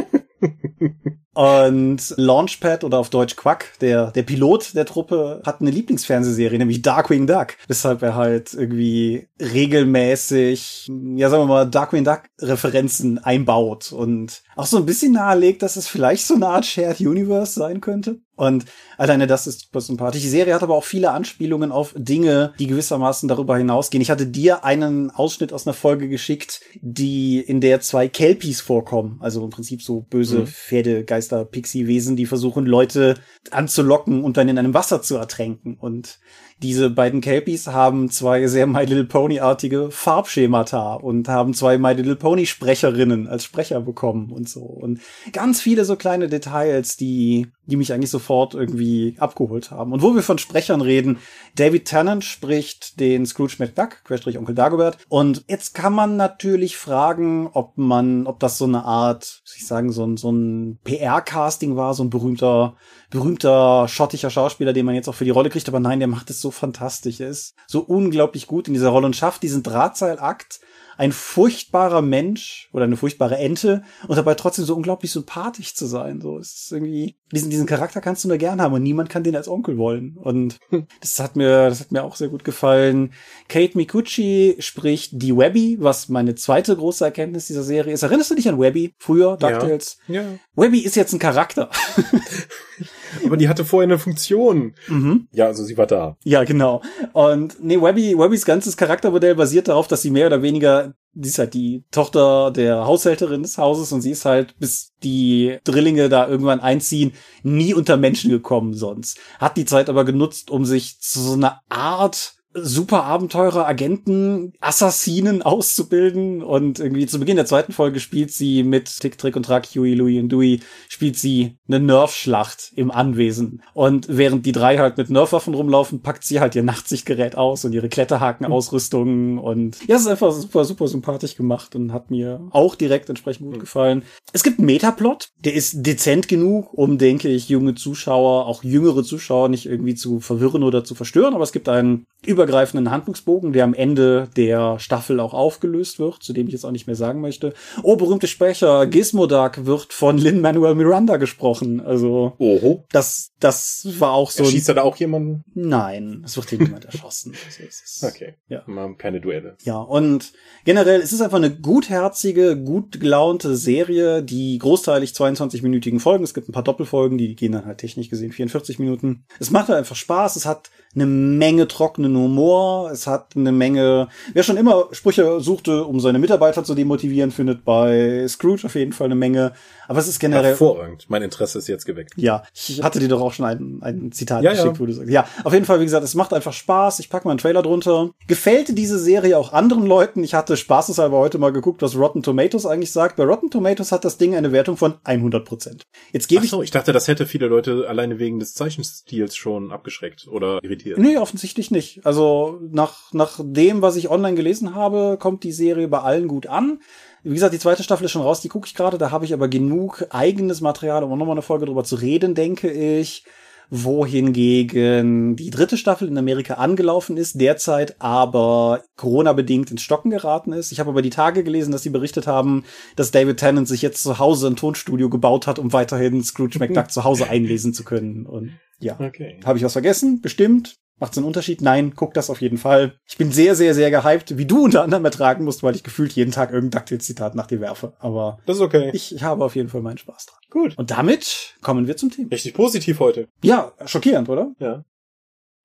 Speaker 2: Und Launchpad oder auf Deutsch Quack, der, der Pilot der Truppe, hat eine Lieblingsfernsehserie, nämlich Darkwing Duck. Weshalb er halt irgendwie regelmäßig, ja sagen wir mal, Darkwing Duck Referenzen einbaut und auch so ein bisschen nahelegt, dass es vielleicht so eine Art Shared Universe sein könnte. Und alleine das ist super sympathisch. Die Serie hat aber auch viele Anspielungen auf Dinge, die gewissermaßen darüber hinausgehen. Ich hatte dir einen Ausschnitt aus einer Folge geschickt, die in der zwei Kelpies vorkommen. Also im Prinzip so böse mhm. Pferdegeister, Pixie-Wesen, die versuchen, Leute anzulocken und dann in einem Wasser zu ertränken. Und diese beiden Kelpies haben zwei sehr My Little Pony-artige Farbschemata und haben zwei My Little Pony-Sprecherinnen als Sprecher bekommen und so. Und ganz viele so kleine Details, die, die mich eigentlich sofort irgendwie abgeholt haben. Und wo wir von Sprechern reden, David Tennant spricht den Scrooge McDuck, Querstrich Onkel Dagobert. Und jetzt kann man natürlich fragen, ob man, ob das so eine Art, ich sagen, so ein, so ein PR-Casting war, so ein berühmter berühmter schottischer Schauspieler, den man jetzt auch für die Rolle kriegt, aber nein, der macht es so fantastisch. Er ist so unglaublich gut in dieser Rolle und schafft diesen Drahtseilakt ein furchtbarer Mensch oder eine furchtbare Ente und dabei trotzdem so unglaublich sympathisch zu sein. So, es ist irgendwie, diesen, diesen Charakter kannst du nur gern haben und niemand kann den als Onkel wollen. Und das hat mir, das hat mir auch sehr gut gefallen. Kate Mikuchi spricht die Webby, was meine zweite große Erkenntnis dieser Serie ist. Erinnerst du dich an Webby? Früher, DuckTales? Ja. ja. Webby ist jetzt ein Charakter.
Speaker 3: Aber die hatte vorher eine Funktion. Mhm. Ja, also sie war da.
Speaker 2: Ja, genau. Und nee, Webby, Webbys ganzes Charaktermodell basiert darauf, dass sie mehr oder weniger sie ist halt die Tochter der Haushälterin des Hauses und sie ist halt, bis die Drillinge da irgendwann einziehen, nie unter Menschen gekommen sonst. Hat die Zeit aber genutzt, um sich zu so einer Art super Abenteurer, Agenten, Assassinen auszubilden. Und irgendwie zu Beginn der zweiten Folge spielt sie mit Tick, Trick und Track, Huey, Louie und Dewey, spielt sie eine Nerf-Schlacht im Anwesen. Und während die drei halt mit Nerfwaffen rumlaufen, packt sie halt ihr Nachtsichtgerät aus und ihre Kletterhakenausrüstung. Und ja, es ist einfach super, super sympathisch gemacht und hat mir auch direkt entsprechend gut gefallen. Es gibt einen Metaplot, der ist dezent genug, um, denke ich, junge Zuschauer, auch jüngere Zuschauer nicht irgendwie zu verwirren oder zu verstören, aber es gibt einen übergreifenden Handlungsbogen, der am Ende der Staffel auch aufgelöst wird, zu dem ich jetzt auch nicht mehr sagen möchte. Oh, berühmte Sprecher, Gizmodak wird von Lin-Manuel Miranda gesprochen. Also,
Speaker 3: Oho.
Speaker 2: das, das war auch so.
Speaker 3: Schießt er da auch jemanden?
Speaker 2: Nein, es wird hier niemand erschossen. Also,
Speaker 3: ist, okay. Ja. Mal keine Duelle.
Speaker 2: Ja, und generell, es ist einfach eine gutherzige, gut gelaunte Serie, die großteilig 22-minütigen Folgen. Es gibt ein paar Doppelfolgen, die gehen dann halt technisch gesehen 44 Minuten. Es macht halt einfach Spaß. Es hat eine Menge trockenen Humor. Es hat eine Menge, wer schon immer Sprüche suchte, um seine Mitarbeiter zu demotivieren, findet bei Scrooge auf jeden Fall eine Menge. Aber es ist generell.
Speaker 3: Hervorragend. Mein Interesse ist jetzt geweckt.
Speaker 2: Ja, ich hatte dir doch auch schon ein, ein Zitat ja, geschickt, ja. wo du sagst. Ja, auf jeden Fall, wie gesagt, es macht einfach Spaß. Ich packe mal einen Trailer drunter. Gefällt diese Serie auch anderen Leuten? Ich hatte spaßeshalber heute mal geguckt, was Rotten Tomatoes eigentlich sagt. Bei Rotten Tomatoes hat das Ding eine Wertung von 100 Prozent. Jetzt gebe ich.
Speaker 3: ich dachte, das hätte viele Leute alleine wegen des Zeichenstils schon abgeschreckt oder irritiert.
Speaker 2: Nee, offensichtlich nicht. Also nach, nach dem, was ich online gelesen habe, kommt die Serie bei allen gut an. Wie gesagt, die zweite Staffel ist schon raus, die gucke ich gerade. Da habe ich aber genug eigenes Material, um nochmal eine Folge drüber zu reden, denke ich. Wohingegen die dritte Staffel in Amerika angelaufen ist, derzeit aber Corona-bedingt ins Stocken geraten ist. Ich habe aber die Tage gelesen, dass sie berichtet haben, dass David Tennant sich jetzt zu Hause ein Tonstudio gebaut hat, um weiterhin Scrooge McDuck zu Hause einlesen zu können. Und ja, okay. habe ich was vergessen? Bestimmt. Macht es einen Unterschied? Nein, guck das auf jeden Fall. Ich bin sehr, sehr, sehr gehypt, wie du unter anderem ertragen musst, weil ich gefühlt jeden Tag irgendein DuckTales-Zitat nach dir werfe. Aber
Speaker 3: das ist okay.
Speaker 2: Ich, ich habe auf jeden Fall meinen Spaß dran.
Speaker 3: Gut.
Speaker 2: Und damit kommen wir zum Thema.
Speaker 3: Richtig positiv heute.
Speaker 2: Ja, schockierend, oder?
Speaker 3: Ja.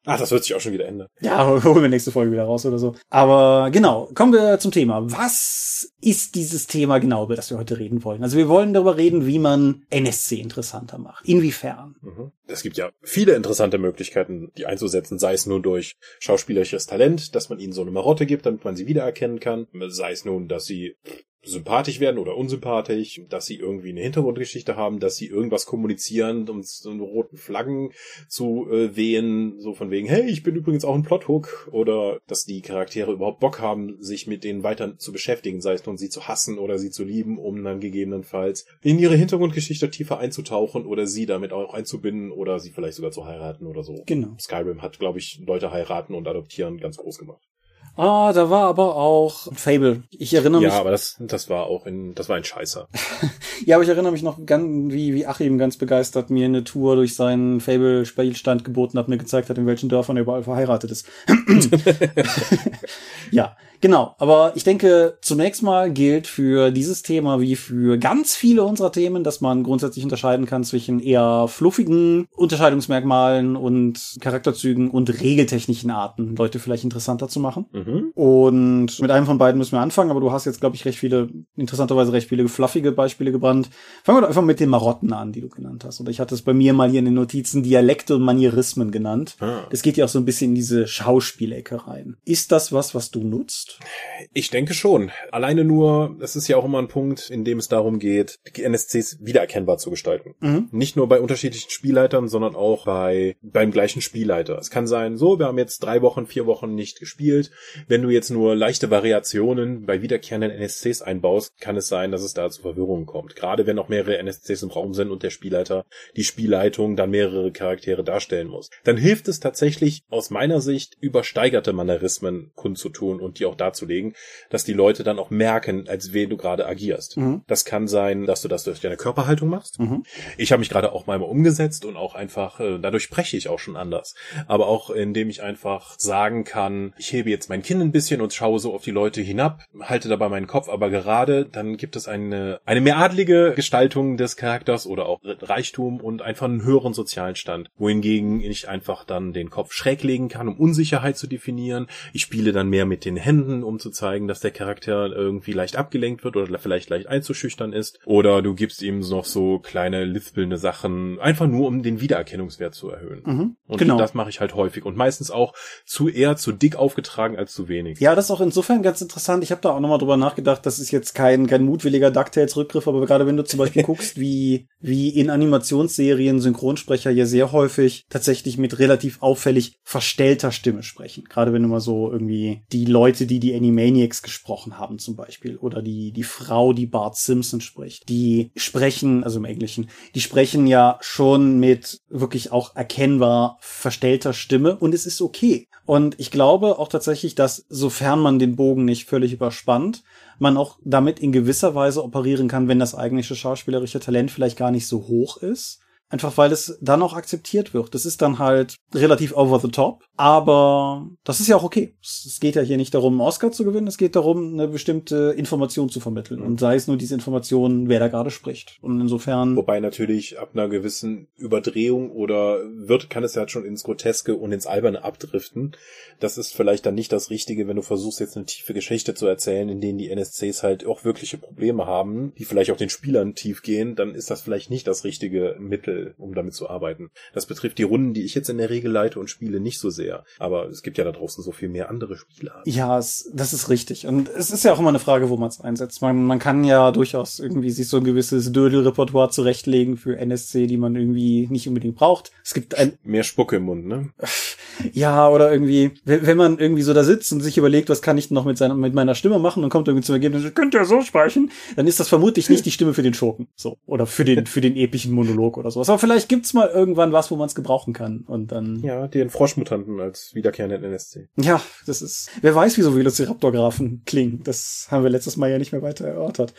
Speaker 3: Ach, das wird sich auch schon wieder ändern.
Speaker 2: Ja, holen wir nächste Folge wieder raus oder so. Aber genau, kommen wir zum Thema. Was ist dieses Thema genau, über das wir heute reden wollen? Also wir wollen darüber reden, wie man NSC interessanter macht. Inwiefern?
Speaker 3: Mhm. Es gibt ja viele interessante Möglichkeiten, die einzusetzen, sei es nun durch schauspielerisches Talent, dass man ihnen so eine Marotte gibt, damit man sie wiedererkennen kann, sei es nun, dass sie sympathisch werden oder unsympathisch, dass sie irgendwie eine Hintergrundgeschichte haben, dass sie irgendwas kommunizieren, um so roten Flaggen zu äh, wehen, so von wegen, hey, ich bin übrigens auch ein Plothook, oder dass die Charaktere überhaupt Bock haben, sich mit denen weiter zu beschäftigen, sei es nun sie zu hassen oder sie zu lieben, um dann gegebenenfalls in ihre Hintergrundgeschichte tiefer einzutauchen oder sie damit auch einzubinden oder sie vielleicht sogar zu heiraten oder so.
Speaker 2: Genau.
Speaker 3: Skyrim hat, glaube ich, Leute heiraten und adoptieren ganz groß gemacht.
Speaker 2: Ah, da war aber auch Fable. Ich erinnere
Speaker 3: Ja,
Speaker 2: mich.
Speaker 3: aber das, das war auch in, das war ein Scheißer.
Speaker 2: Ja, aber ich erinnere mich noch ganz, wie, wie Achim ganz begeistert mir eine Tour durch seinen Fable-Spielstand geboten hat, mir gezeigt hat, in welchen Dörfern er überall verheiratet ist. ja, genau. Aber ich denke, zunächst mal gilt für dieses Thema wie für ganz viele unserer Themen, dass man grundsätzlich unterscheiden kann zwischen eher fluffigen Unterscheidungsmerkmalen und Charakterzügen und regeltechnischen Arten, Leute vielleicht interessanter zu machen.
Speaker 3: Mhm.
Speaker 2: Und mit einem von beiden müssen wir anfangen, aber du hast jetzt, glaube ich, recht viele, interessanterweise recht viele fluffige Beispiele gebrannt. Fangen wir doch einfach mit den Marotten an, die du genannt hast. Oder ich hatte es bei mir mal hier in den Notizen Dialekte und Manierismen genannt.
Speaker 3: Ah.
Speaker 2: Es geht ja auch so ein bisschen in diese Schauspielecke rein. Ist das was, was du nutzt?
Speaker 3: Ich denke schon. Alleine nur, es ist ja auch immer ein Punkt, in dem es darum geht, die NSCs wiedererkennbar zu gestalten.
Speaker 2: Mhm.
Speaker 3: Nicht nur bei unterschiedlichen Spielleitern, sondern auch bei beim gleichen Spielleiter. Es kann sein, so, wir haben jetzt drei Wochen, vier Wochen nicht gespielt. Wenn du jetzt nur leichte Variationen bei wiederkehrenden NSCs einbaust, kann es sein, dass es da zu Verwirrungen kommt. Gerade wenn noch mehrere NSCs im Raum sind und der Spielleiter die Spielleitung dann mehrere Charaktere darstellen muss. Dann hilft es tatsächlich aus meiner Sicht, übersteigerte Mannerismen kundzutun und die auch darzulegen, dass die Leute dann auch merken, als wen du gerade agierst.
Speaker 2: Mhm.
Speaker 3: Das kann sein, dass du das durch deine Körperhaltung machst.
Speaker 2: Mhm.
Speaker 3: Ich habe mich gerade auch mal umgesetzt und auch einfach, äh, dadurch spreche ich auch schon anders. Aber auch indem ich einfach sagen kann, ich hebe jetzt mein Kinn ein bisschen und schaue so auf die Leute hinab, halte dabei meinen Kopf aber gerade, dann gibt es eine, eine mehr adlige Gestaltung des Charakters oder auch Reichtum und einfach einen höheren sozialen Stand. Wohingegen ich einfach dann den Kopf schräg legen kann, um Unsicherheit zu definieren. Ich spiele dann mehr mit den Händen, um zu zeigen, dass der Charakter irgendwie leicht abgelenkt wird oder vielleicht leicht einzuschüchtern ist. Oder du gibst ihm noch so kleine lispelnde Sachen, einfach nur um den Wiedererkennungswert zu erhöhen.
Speaker 2: Mhm.
Speaker 3: Und
Speaker 2: Genau.
Speaker 3: das mache ich halt häufig und meistens auch zu eher zu dick aufgetragen als zu wenig.
Speaker 2: Ja, das ist auch insofern ganz interessant. Ich habe da auch nochmal drüber nachgedacht. Das ist jetzt kein, kein mutwilliger DuckTales-Rückgriff, aber gerade wenn du zum Beispiel guckst, wie, wie in Animationsserien Synchronsprecher ja sehr häufig tatsächlich mit relativ auffällig verstellter Stimme sprechen. Gerade wenn du mal so irgendwie die Leute, die die Animaniacs gesprochen haben zum Beispiel oder die, die Frau, die Bart Simpson spricht, die sprechen, also im Englischen, die sprechen ja schon mit wirklich auch erkennbar verstellter Stimme und es ist okay. Und ich glaube auch tatsächlich, dass sofern man den Bogen nicht völlig überspannt, man auch damit in gewisser Weise operieren kann, wenn das eigentliche schauspielerische Talent vielleicht gar nicht so hoch ist. Einfach weil es dann auch akzeptiert wird. Das ist dann halt relativ over the top, aber das ist ja auch okay. Es geht ja hier nicht darum, einen Oscar zu gewinnen, es geht darum, eine bestimmte Information zu vermitteln. Und sei es nur diese Information, wer da gerade spricht. Und insofern.
Speaker 3: Wobei natürlich ab einer gewissen Überdrehung oder wird, kann es ja schon ins Groteske und ins Alberne abdriften. Das ist vielleicht dann nicht das Richtige, wenn du versuchst, jetzt eine tiefe Geschichte zu erzählen, in denen die NSCs halt auch wirkliche Probleme haben, die vielleicht auch den Spielern tief gehen, dann ist das vielleicht nicht das richtige Mittel, um damit zu arbeiten. Das betrifft die Runden, die ich jetzt in der Regel leite und spiele, nicht so sehr. Aber es gibt ja da draußen so viel mehr andere Spieler.
Speaker 2: Ja, es, das ist richtig. Und es ist ja auch immer eine Frage, wo man es einsetzt. Man, man kann ja durchaus irgendwie sich so ein gewisses Dödel-Repertoire zurechtlegen für NSC, die man irgendwie nicht unbedingt braucht. Es gibt ein,
Speaker 3: Mehr Spucke im Mund, ne?
Speaker 2: ja, oder irgendwie, wenn, man irgendwie so da sitzt und sich überlegt, was kann ich denn noch mit seiner, mit meiner Stimme machen und kommt irgendwie zum Ergebnis, könnt ihr so sprechen, dann ist das vermutlich nicht die Stimme für den Schurken. So. Oder für den, für den epischen Monolog oder sowas. Aber vielleicht gibt's mal irgendwann was, wo man es gebrauchen kann. Und dann.
Speaker 3: Ja, den Froschmutanten als wiederkehrenden NSC.
Speaker 2: Ja, das ist. Wer weiß, wie so Velociraptor-Graphen klingen. Das haben wir letztes Mal ja nicht mehr weiter erörtert.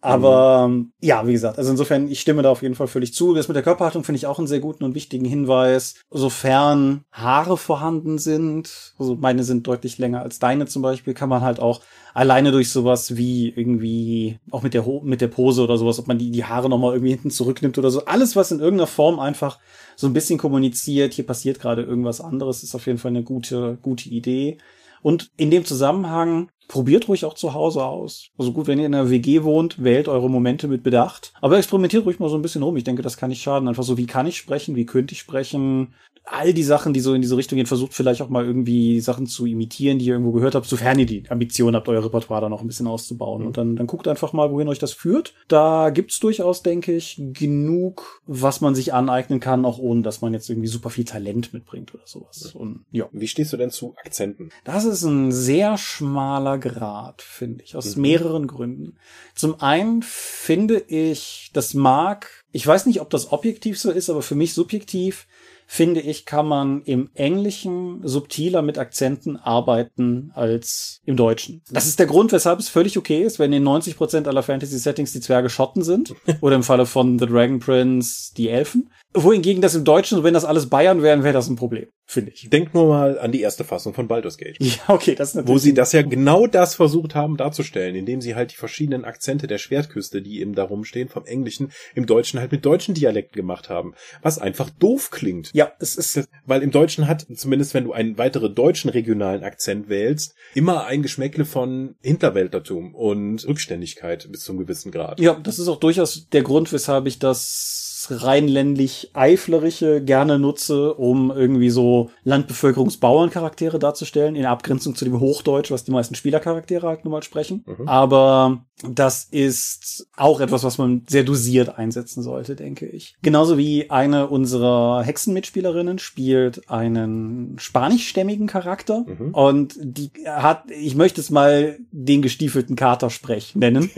Speaker 2: Aber ähm, ja, wie gesagt, also insofern, ich stimme da auf jeden Fall völlig zu. Das mit der Körperhaltung finde ich auch einen sehr guten und wichtigen Hinweis. Sofern Haare vorhanden sind, also meine sind deutlich länger als deine zum Beispiel, kann man halt auch alleine durch sowas wie irgendwie, auch mit der, Ho mit der Pose oder sowas, ob man die, die Haare nochmal irgendwie hinten zurücknimmt oder so. Alles, was in irgendeiner Form einfach so ein bisschen kommuniziert, hier passiert gerade irgendwas anderes, ist auf jeden Fall eine gute, gute Idee. Und in dem Zusammenhang probiert ruhig auch zu Hause aus. Also gut, wenn ihr in einer WG wohnt, wählt eure Momente mit Bedacht. Aber experimentiert ruhig mal so ein bisschen rum. Ich denke, das kann nicht schaden. Einfach so, wie kann ich sprechen? Wie könnte ich sprechen? All die Sachen, die so in diese Richtung gehen, versucht vielleicht auch mal irgendwie Sachen zu imitieren, die ihr irgendwo gehört habt, sofern ihr die Ambition habt, euer Repertoire da noch ein bisschen auszubauen. Und dann, dann guckt einfach mal, wohin euch das führt. Da gibt's durchaus, denke ich, genug, was man sich aneignen kann, auch ohne, dass man jetzt irgendwie super viel Talent mitbringt oder sowas. Und ja.
Speaker 3: Wie stehst du denn zu Akzenten?
Speaker 2: Das ist ein sehr schmaler Grad, finde ich, aus
Speaker 3: Mhm.
Speaker 2: mehreren Gründen. Zum einen finde ich, das mag, ich weiß nicht, ob das objektiv so ist, aber für mich subjektiv finde ich, kann man im Englischen subtiler mit Akzenten arbeiten als im Deutschen. Das ist der Grund, weshalb es völlig okay ist, wenn in 90% aller Fantasy-Settings die Zwerge Schotten sind. oder im Falle von The Dragon Prince die Elfen wohingegen das im Deutschen, wenn das alles Bayern wären, wäre das ein Problem, finde ich.
Speaker 3: Denk nur mal an die erste Fassung von Baldur's Gate.
Speaker 2: Ja, okay, das ist
Speaker 3: natürlich. Wo sie das ja genau das versucht haben darzustellen, indem sie halt die verschiedenen Akzente der Schwertküste, die eben darum stehen, vom Englischen im Deutschen halt mit deutschen Dialekten gemacht haben. Was einfach doof klingt.
Speaker 2: Ja, es ist.
Speaker 3: Weil im Deutschen hat, zumindest wenn du einen weiteren deutschen regionalen Akzent wählst, immer ein Geschmäckle von Hinterwältertum und Rückständigkeit bis zum gewissen Grad.
Speaker 2: Ja, das ist auch durchaus der Grund, weshalb ich das rheinländlich Eiflerische gerne nutze, um irgendwie so Landbevölkerungsbauerncharaktere darzustellen, in Abgrenzung zu dem Hochdeutsch, was die meisten Spielercharaktere halt nun mal sprechen. Mhm. Aber das ist auch etwas, was man sehr dosiert einsetzen sollte, denke ich. Genauso wie eine unserer Hexenmitspielerinnen spielt einen spanischstämmigen Charakter mhm. und die hat, ich möchte es mal den gestiefelten Katersprech nennen.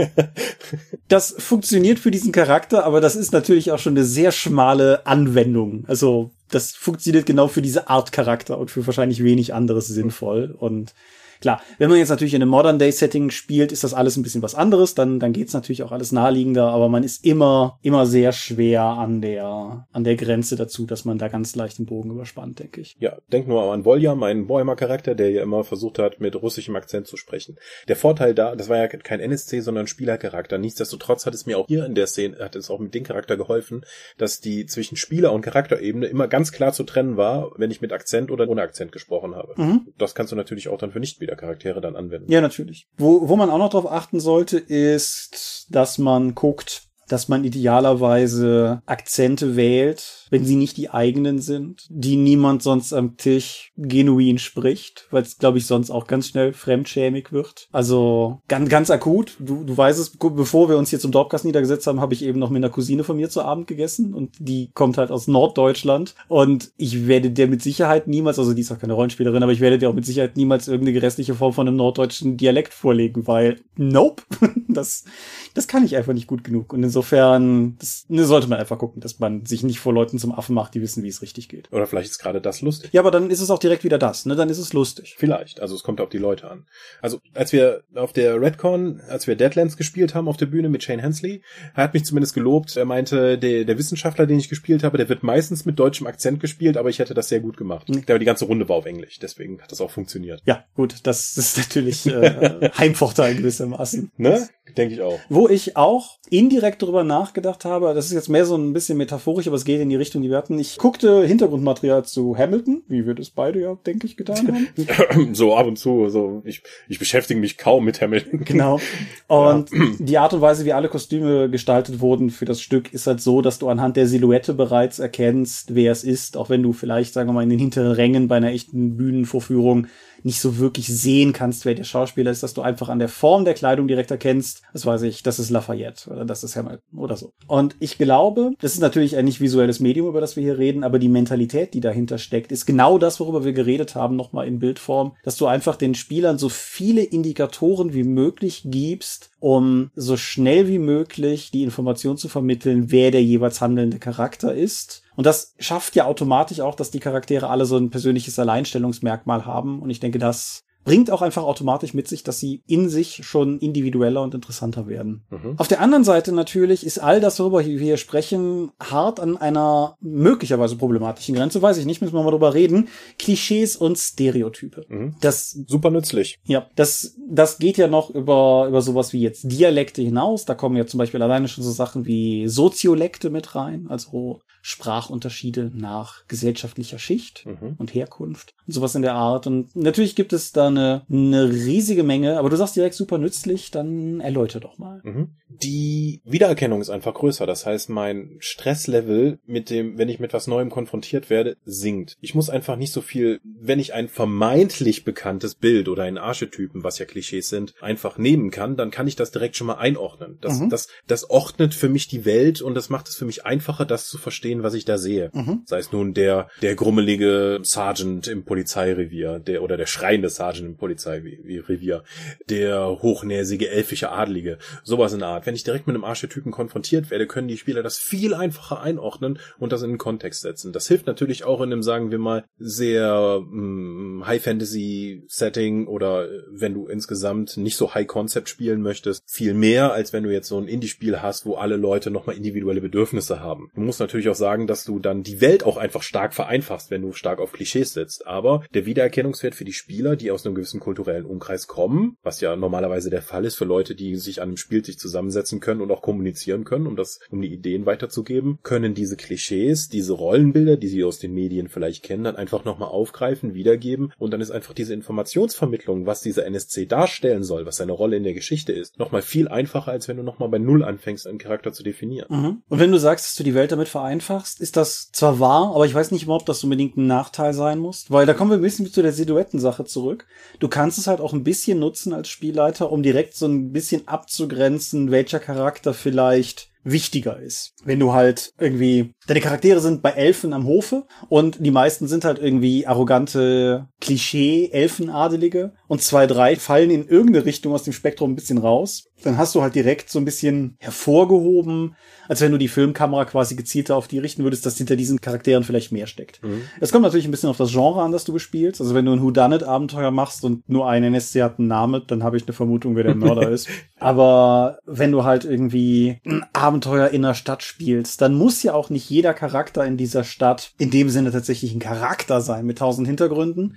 Speaker 2: das funktioniert für diesen Charakter, aber das ist natürlich auch schon eine sehr schmale Anwendung. Also das funktioniert genau für diese Art Charakter und für wahrscheinlich wenig anderes sinnvoll und Klar, wenn man jetzt natürlich in einem Modern-Day-Setting spielt, ist das alles ein bisschen was anderes, dann, dann geht's natürlich auch alles naheliegender, aber man ist immer, immer sehr schwer an der, an der Grenze dazu, dass man da ganz leicht den Bogen überspannt, denke ich.
Speaker 3: Ja, denk nur an Volja, meinen Boheimer-Charakter, der ja immer versucht hat, mit russischem Akzent zu sprechen. Der Vorteil da, das war ja kein NSC, sondern Spielercharakter. Nichtsdestotrotz hat es mir auch hier in der Szene, hat es auch mit dem Charakter geholfen, dass die zwischen Spieler- und Charakterebene immer ganz klar zu trennen war, wenn ich mit Akzent oder ohne Akzent gesprochen habe. Mhm. Das kannst du natürlich auch dann für Nichtspieler Charaktere dann anwenden.
Speaker 2: Ja, natürlich. Wo, wo man auch noch drauf achten sollte, ist, dass man guckt, dass man idealerweise Akzente wählt, wenn sie nicht die eigenen sind, die niemand sonst am Tisch genuin spricht, weil es, glaube ich, sonst auch ganz schnell fremdschämig wird. Also ganz, ganz akut. Du, du weißt es, bevor wir uns hier zum Dorfgast niedergesetzt haben, habe ich eben noch mit einer Cousine von mir zu Abend gegessen und die kommt halt aus Norddeutschland und ich werde der mit Sicherheit niemals, also die ist auch keine Rollenspielerin, aber ich werde dir auch mit Sicherheit niemals irgendeine restliche Form von einem norddeutschen Dialekt vorlegen, weil nope, das, das kann ich einfach nicht gut genug. Und insofern, das, ne, sollte man einfach gucken, dass man sich nicht vor Leuten zum Affen macht, die wissen, wie es richtig geht.
Speaker 3: Oder vielleicht ist gerade das lustig.
Speaker 2: Ja, aber dann ist es auch direkt wieder das, ne? Dann ist es lustig.
Speaker 3: Vielleicht. Also es kommt auf die Leute an. Also als wir auf der Redcon, als wir Deadlands gespielt haben auf der Bühne mit Shane Hensley, er hat mich zumindest gelobt. Er meinte, der, der Wissenschaftler, den ich gespielt habe, der wird meistens mit deutschem Akzent gespielt, aber ich hätte das sehr gut gemacht. Mhm. Aber die ganze Runde war auf Englisch, deswegen hat das auch funktioniert.
Speaker 2: Ja, gut, das ist natürlich äh, Heimvorteil gewissermaßen.
Speaker 3: Ne? Denke ich auch.
Speaker 2: Wo ich auch indirekt darüber nachgedacht habe, das ist jetzt mehr so ein bisschen metaphorisch, aber es geht in die Richtung, die wir hatten. Ich guckte Hintergrundmaterial zu Hamilton, wie wir das beide ja, denke ich, getan
Speaker 3: haben. so ab und zu, so ich, ich beschäftige mich kaum mit Hamilton.
Speaker 2: Genau. Und ja. die Art und Weise, wie alle Kostüme gestaltet wurden für das Stück, ist halt so, dass du anhand der Silhouette bereits erkennst, wer es ist, auch wenn du vielleicht, sagen wir mal, in den hinteren Rängen bei einer echten Bühnenvorführung nicht so wirklich sehen kannst, wer der Schauspieler ist, dass du einfach an der Form der Kleidung direkt erkennst, das weiß ich, das ist Lafayette oder das ist Hamilton oder so. Und ich glaube, das ist natürlich ein nicht visuelles Medium, über das wir hier reden, aber die Mentalität, die dahinter steckt, ist genau das, worüber wir geredet haben, nochmal in Bildform, dass du einfach den Spielern so viele Indikatoren wie möglich gibst, um so schnell wie möglich die Information zu vermitteln, wer der jeweils handelnde Charakter ist und das schafft ja automatisch auch, dass die Charaktere alle so ein persönliches Alleinstellungsmerkmal haben. Und ich denke, das bringt auch einfach automatisch mit sich, dass sie in sich schon individueller und interessanter werden. Mhm. Auf der anderen Seite natürlich ist all das, worüber wir hier sprechen, hart an einer möglicherweise problematischen Grenze, weiß ich nicht, müssen wir mal drüber reden. Klischees und Stereotype.
Speaker 3: Mhm. Das super nützlich.
Speaker 2: Ja, das das geht ja noch über über sowas wie jetzt Dialekte hinaus. Da kommen ja zum Beispiel alleine schon so Sachen wie Soziolekte mit rein, also Sprachunterschiede nach gesellschaftlicher Schicht mhm. und Herkunft und sowas in der Art. Und natürlich gibt es da eine, eine riesige Menge, aber du sagst direkt super nützlich, dann erläutere doch mal.
Speaker 3: Mhm. Die Wiedererkennung ist einfach größer. Das heißt, mein Stresslevel mit dem, wenn ich mit was Neuem konfrontiert werde, sinkt. Ich muss einfach nicht so viel, wenn ich ein vermeintlich bekanntes Bild oder einen Archetypen, was ja Klischees sind, einfach nehmen kann, dann kann ich das direkt schon mal einordnen. Das, mhm. das, das ordnet für mich die Welt und das macht es für mich einfacher, das zu verstehen verstehen, was ich da sehe. Mhm. Sei es nun der, der grummelige Sergeant im Polizeirevier, der, oder der schreiende Sergeant im Polizeirevier, der hochnäsige elfische Adlige, sowas in der Art. wenn ich direkt mit einem Archetypen konfrontiert werde, können die Spieler das viel einfacher einordnen und das in den Kontext setzen. Das hilft natürlich auch in einem, sagen wir mal, sehr mm, High-Fantasy-Setting oder äh, wenn du insgesamt nicht so High-Concept spielen möchtest, viel mehr, als wenn du jetzt so ein Indie-Spiel hast, wo alle Leute nochmal individuelle Bedürfnisse haben. Du musst natürlich auch sagen, dass du dann die Welt auch einfach stark vereinfachst, wenn du stark auf Klischees setzt. Aber der Wiedererkennungswert für die Spieler, die aus einem gewissen kulturellen Umkreis kommen, was ja normalerweise der Fall ist für Leute, die sich an einem Spiel sich zusammensetzen können und auch kommunizieren können, um das, um die Ideen weiterzugeben, können diese Klischees, diese Rollenbilder, die sie aus den Medien vielleicht kennen, dann einfach nochmal aufgreifen, wiedergeben und dann ist einfach diese Informationsvermittlung, was dieser NSC darstellen soll, was seine Rolle in der Geschichte ist, nochmal viel einfacher, als wenn du nochmal bei Null anfängst, einen Charakter zu definieren.
Speaker 2: Mhm. Und wenn du sagst, dass du die Welt damit vereinfachst, ist das zwar wahr, aber ich weiß nicht überhaupt, dass unbedingt ein Nachteil sein muss, weil da kommen wir ein bisschen zu der Silhouettensache zurück. Du kannst es halt auch ein bisschen nutzen als Spielleiter, um direkt so ein bisschen abzugrenzen, welcher Charakter vielleicht wichtiger ist. Wenn du halt irgendwie, deine Charaktere sind bei Elfen am Hofe und die meisten sind halt irgendwie arrogante Klischee-Elfenadelige und zwei, drei fallen in irgendeine Richtung aus dem Spektrum ein bisschen raus, dann hast du halt direkt so ein bisschen hervorgehoben, als wenn du die Filmkamera quasi gezielter auf die richten würdest, dass hinter diesen Charakteren vielleicht mehr steckt. Mhm. Es kommt natürlich ein bisschen auf das Genre an, das du bespielst. Also wenn du ein Whodunit-Abenteuer machst und nur ein NSC hat einen Namen, dann habe ich eine Vermutung, wer der Mörder ist. Aber wenn du halt irgendwie ein Abenteuer in der Stadt spielst, dann muss ja auch nicht jeder Charakter in dieser Stadt in dem Sinne tatsächlich ein Charakter sein mit tausend Hintergründen,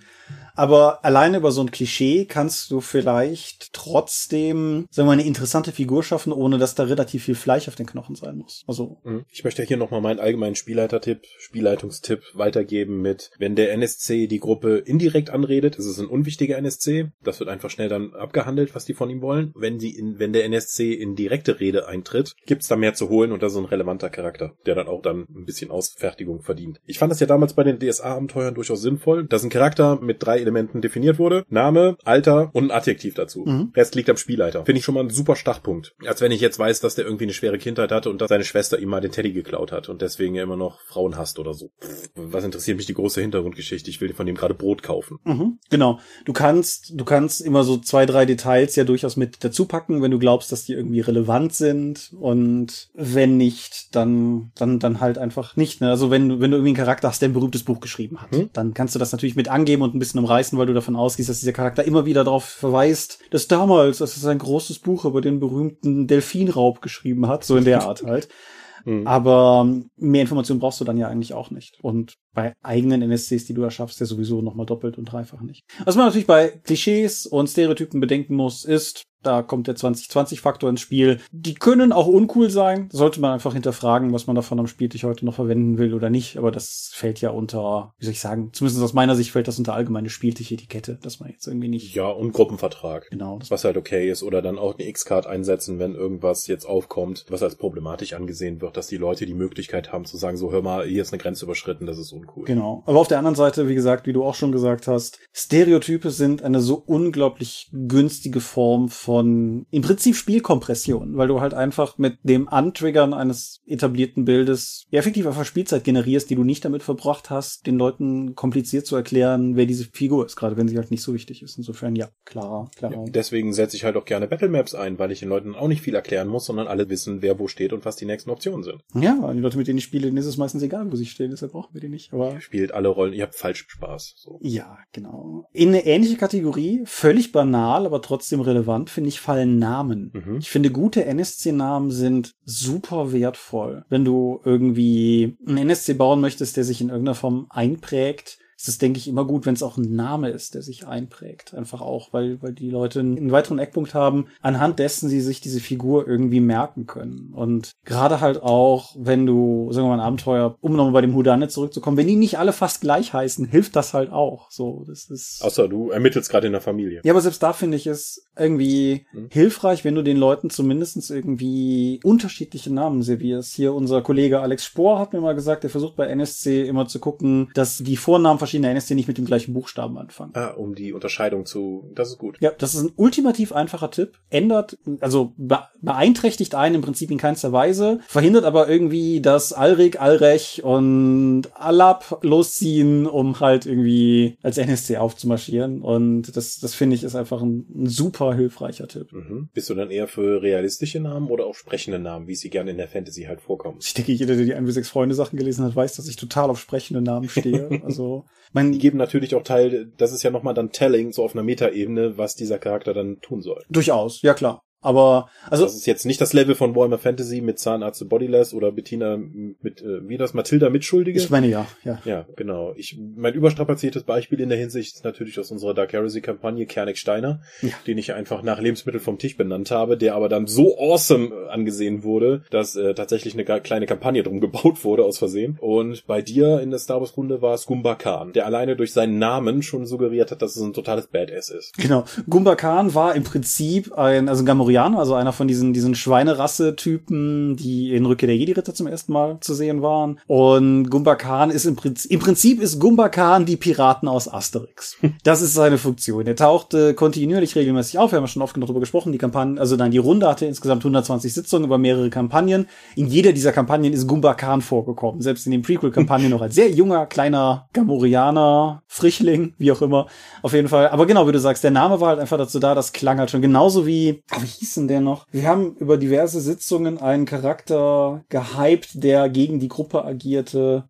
Speaker 2: aber alleine über so ein Klischee kannst du vielleicht trotzdem, sagen wir mal, eine interessante Figur schaffen, ohne dass da relativ viel Fleisch auf den Knochen sein muss. Also.
Speaker 3: Mhm. Ich möchte hier nochmal meinen allgemeinen Spielleitertipp, Spielleitungstipp weitergeben mit, wenn der NSC die Gruppe indirekt anredet, ist es ein unwichtiger NSC. Das wird einfach schnell dann abgehandelt, was die von ihm wollen. Wenn die in, wenn der NSC in direkte Rede eintritt, gibt's da mehr zu holen und das ist ein relevanter Charakter, der dann auch dann ein bisschen Ausfertigung verdient. Ich fand das ja damals bei den DSA-Abenteuern durchaus sinnvoll, dass ein Charakter mit drei Elementen definiert wurde. Name, Alter und ein Adjektiv dazu. Mhm. Rest liegt am Spielleiter. Finde ich schon mal ein super Startpunkt. Als wenn ich jetzt weiß, dass der irgendwie eine schwere Kindheit hatte und dass seine Schwester ihm mal den Teddy geklaut hat und deswegen er immer noch Frauen hasst oder so. Was interessiert mich die große Hintergrundgeschichte? Ich will von dem gerade Brot kaufen.
Speaker 2: Mhm. Genau. Du kannst, du kannst immer so zwei, drei Details ja durchaus mit dazu packen, wenn du glaubst, dass die irgendwie relevant sind und wenn nicht, dann, dann, dann halt einfach nicht. Ne? Also wenn, wenn du irgendwie einen Charakter hast, der ein berühmtes Buch geschrieben hat, mhm. dann kannst du das natürlich mit angeben und ein bisschen umreißen umreißen, weil du davon ausgehst, dass dieser Charakter immer wieder darauf verweist, dass damals, dass es ein großes Buch über den berühmten Delfinraub geschrieben hat, so in der Art halt. Mhm. Aber mehr Informationen brauchst du dann ja eigentlich auch nicht. Und bei eigenen NSCs, die du erschaffst, ja sowieso nochmal doppelt und dreifach nicht. Was man natürlich bei Klischees und Stereotypen bedenken muss, ist, da kommt der 2020-Faktor ins Spiel. Die können auch uncool sein. Sollte man einfach hinterfragen, was man davon am Spieltisch heute noch verwenden will oder nicht. Aber das fällt ja unter, wie soll ich sagen, zumindest aus meiner Sicht fällt das unter allgemeine Spieltischetikette, dass man jetzt irgendwie nicht.
Speaker 3: Ja, und Gruppenvertrag.
Speaker 2: Genau.
Speaker 3: Was halt okay ist. Oder dann auch eine X-Card einsetzen, wenn irgendwas jetzt aufkommt, was als problematisch angesehen wird, dass die Leute die Möglichkeit haben zu sagen, so hör mal, hier ist eine Grenze überschritten, das ist uncool.
Speaker 2: Genau. Aber auf der anderen Seite, wie gesagt, wie du auch schon gesagt hast, Stereotype sind eine so unglaublich günstige Form von von im Prinzip Spielkompression, weil du halt einfach mit dem Antriggern eines etablierten Bildes ja, effektiv einfach Spielzeit generierst, die du nicht damit verbracht hast, den Leuten kompliziert zu erklären, wer diese Figur ist, gerade wenn sie halt nicht so wichtig ist. Insofern ja, klar, klar. Ja,
Speaker 3: deswegen setze ich halt auch gerne Battlemaps ein, weil ich den Leuten auch nicht viel erklären muss, sondern alle wissen, wer wo steht und was die nächsten Optionen sind.
Speaker 2: Ja, die Leute, mit denen ich spiele, denen ist es meistens egal, wo sie stehen, deshalb brauchen wir die nicht. Aber
Speaker 3: spielt alle Rollen, ihr habt falsch Spaß.
Speaker 2: So. Ja, genau. In eine ähnliche Kategorie, völlig banal, aber trotzdem relevant, finde finde ich, fallen Namen. Mhm. Ich finde, gute NSC-Namen sind super wertvoll. Wenn du irgendwie einen NSC bauen möchtest, der sich in irgendeiner Form einprägt, ist es, denke ich, immer gut, wenn es auch ein Name ist, der sich einprägt. Einfach auch, weil, weil die Leute einen weiteren Eckpunkt haben, anhand dessen sie sich diese Figur irgendwie merken können. Und gerade halt auch, wenn du, sagen wir mal, ein Abenteuer, um nochmal bei dem Houdanet zurückzukommen, wenn die nicht alle fast gleich heißen, hilft das halt auch. So, das ist.
Speaker 3: Außer du ermittelst gerade in der Familie.
Speaker 2: Ja, aber selbst da finde ich es irgendwie hm. hilfreich, wenn du den Leuten zumindestens irgendwie unterschiedliche Namen servierst. Hier unser Kollege Alex Spohr hat mir mal gesagt, er versucht bei NSC immer zu gucken, dass die Vornamen verschieden Der NSC nicht mit dem gleichen Buchstaben anfangen.
Speaker 3: Ah, um die Unterscheidung zu, das ist gut.
Speaker 2: Ja, das ist ein ultimativ einfacher Tipp. Ändert, also beeinträchtigt einen im Prinzip in keinster Weise, verhindert aber irgendwie, dass Alrik, Alrech und Alap losziehen, um halt irgendwie als NSC aufzumarschieren. Und das, das finde ich ist einfach ein, ein super hilfreicher Tipp.
Speaker 3: Mhm. Bist du dann eher für realistische Namen oder auch sprechende Namen, wie sie gerne in der Fantasy halt vorkommen?
Speaker 2: Ich denke, jeder, der die 1 bis 6 Freunde Sachen gelesen hat, weiß, dass ich total auf sprechende Namen stehe. Also,
Speaker 3: mein die geben natürlich auch Teil, das ist ja nochmal dann Telling, so auf einer Metaebene, was dieser Charakter dann tun soll.
Speaker 2: Durchaus, ja klar. Aber also
Speaker 3: das ist jetzt nicht das Level von Warhammer Fantasy mit Zahnarzt Bodyless oder Bettina mit äh, wie das Matilda Mitschuldige.
Speaker 2: Ich meine ja, ja.
Speaker 3: Ja, genau. Ich mein überstrapaziertes Beispiel in der Hinsicht ist natürlich aus unserer Dark Heresy Kampagne Kernick Steiner, ja. den ich einfach nach Lebensmittel vom Tisch benannt habe, der aber dann so awesome angesehen wurde, dass äh, tatsächlich eine kleine Kampagne drum gebaut wurde aus Versehen. Und bei dir in der Star Wars Runde war es Gumba Khan, der alleine durch seinen Namen schon suggeriert hat, dass es ein totales Badass ist.
Speaker 2: Genau. Gumba Khan war im Prinzip ein also ein Gamori Gamorreaner, also einer von diesen, diesen Schweinerasse-Typen, die in Rückkehr der Jedi-Ritter zum ersten Mal zu sehen waren. Und Gumba Khan ist im Prinzip, im Prinzip ist Gumba Khan die Piraten aus Asterix. Das ist seine Funktion. Er tauchte kontinuierlich regelmäßig auf. Wir haben schon oft genug darüber gesprochen. Die Kampagne, also nein, die Runde hatte insgesamt 120 Sitzungen über mehrere Kampagnen. In jeder dieser Kampagnen ist Gumba Khan vorgekommen. Selbst in den Prequel-Kampagnen noch als sehr junger, kleiner Gamorianer, Frischling, wie auch immer. Auf jeden Fall. Aber genau, wie du sagst, der Name war halt einfach dazu da, das klang halt schon genauso wie, wie hieß denn der noch? Wir haben über diverse Sitzungen einen Charakter gehypt, der gegen die Gruppe agierte.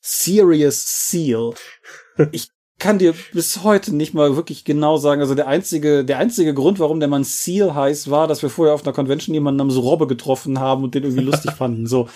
Speaker 2: Serious Seal. Ich kann dir bis heute nicht mal wirklich genau sagen. Also der einzige, der einzige Grund, warum der Mann Seal heißt, war, dass wir vorher auf einer Convention jemanden namens Robbe getroffen haben und den irgendwie lustig fanden. So.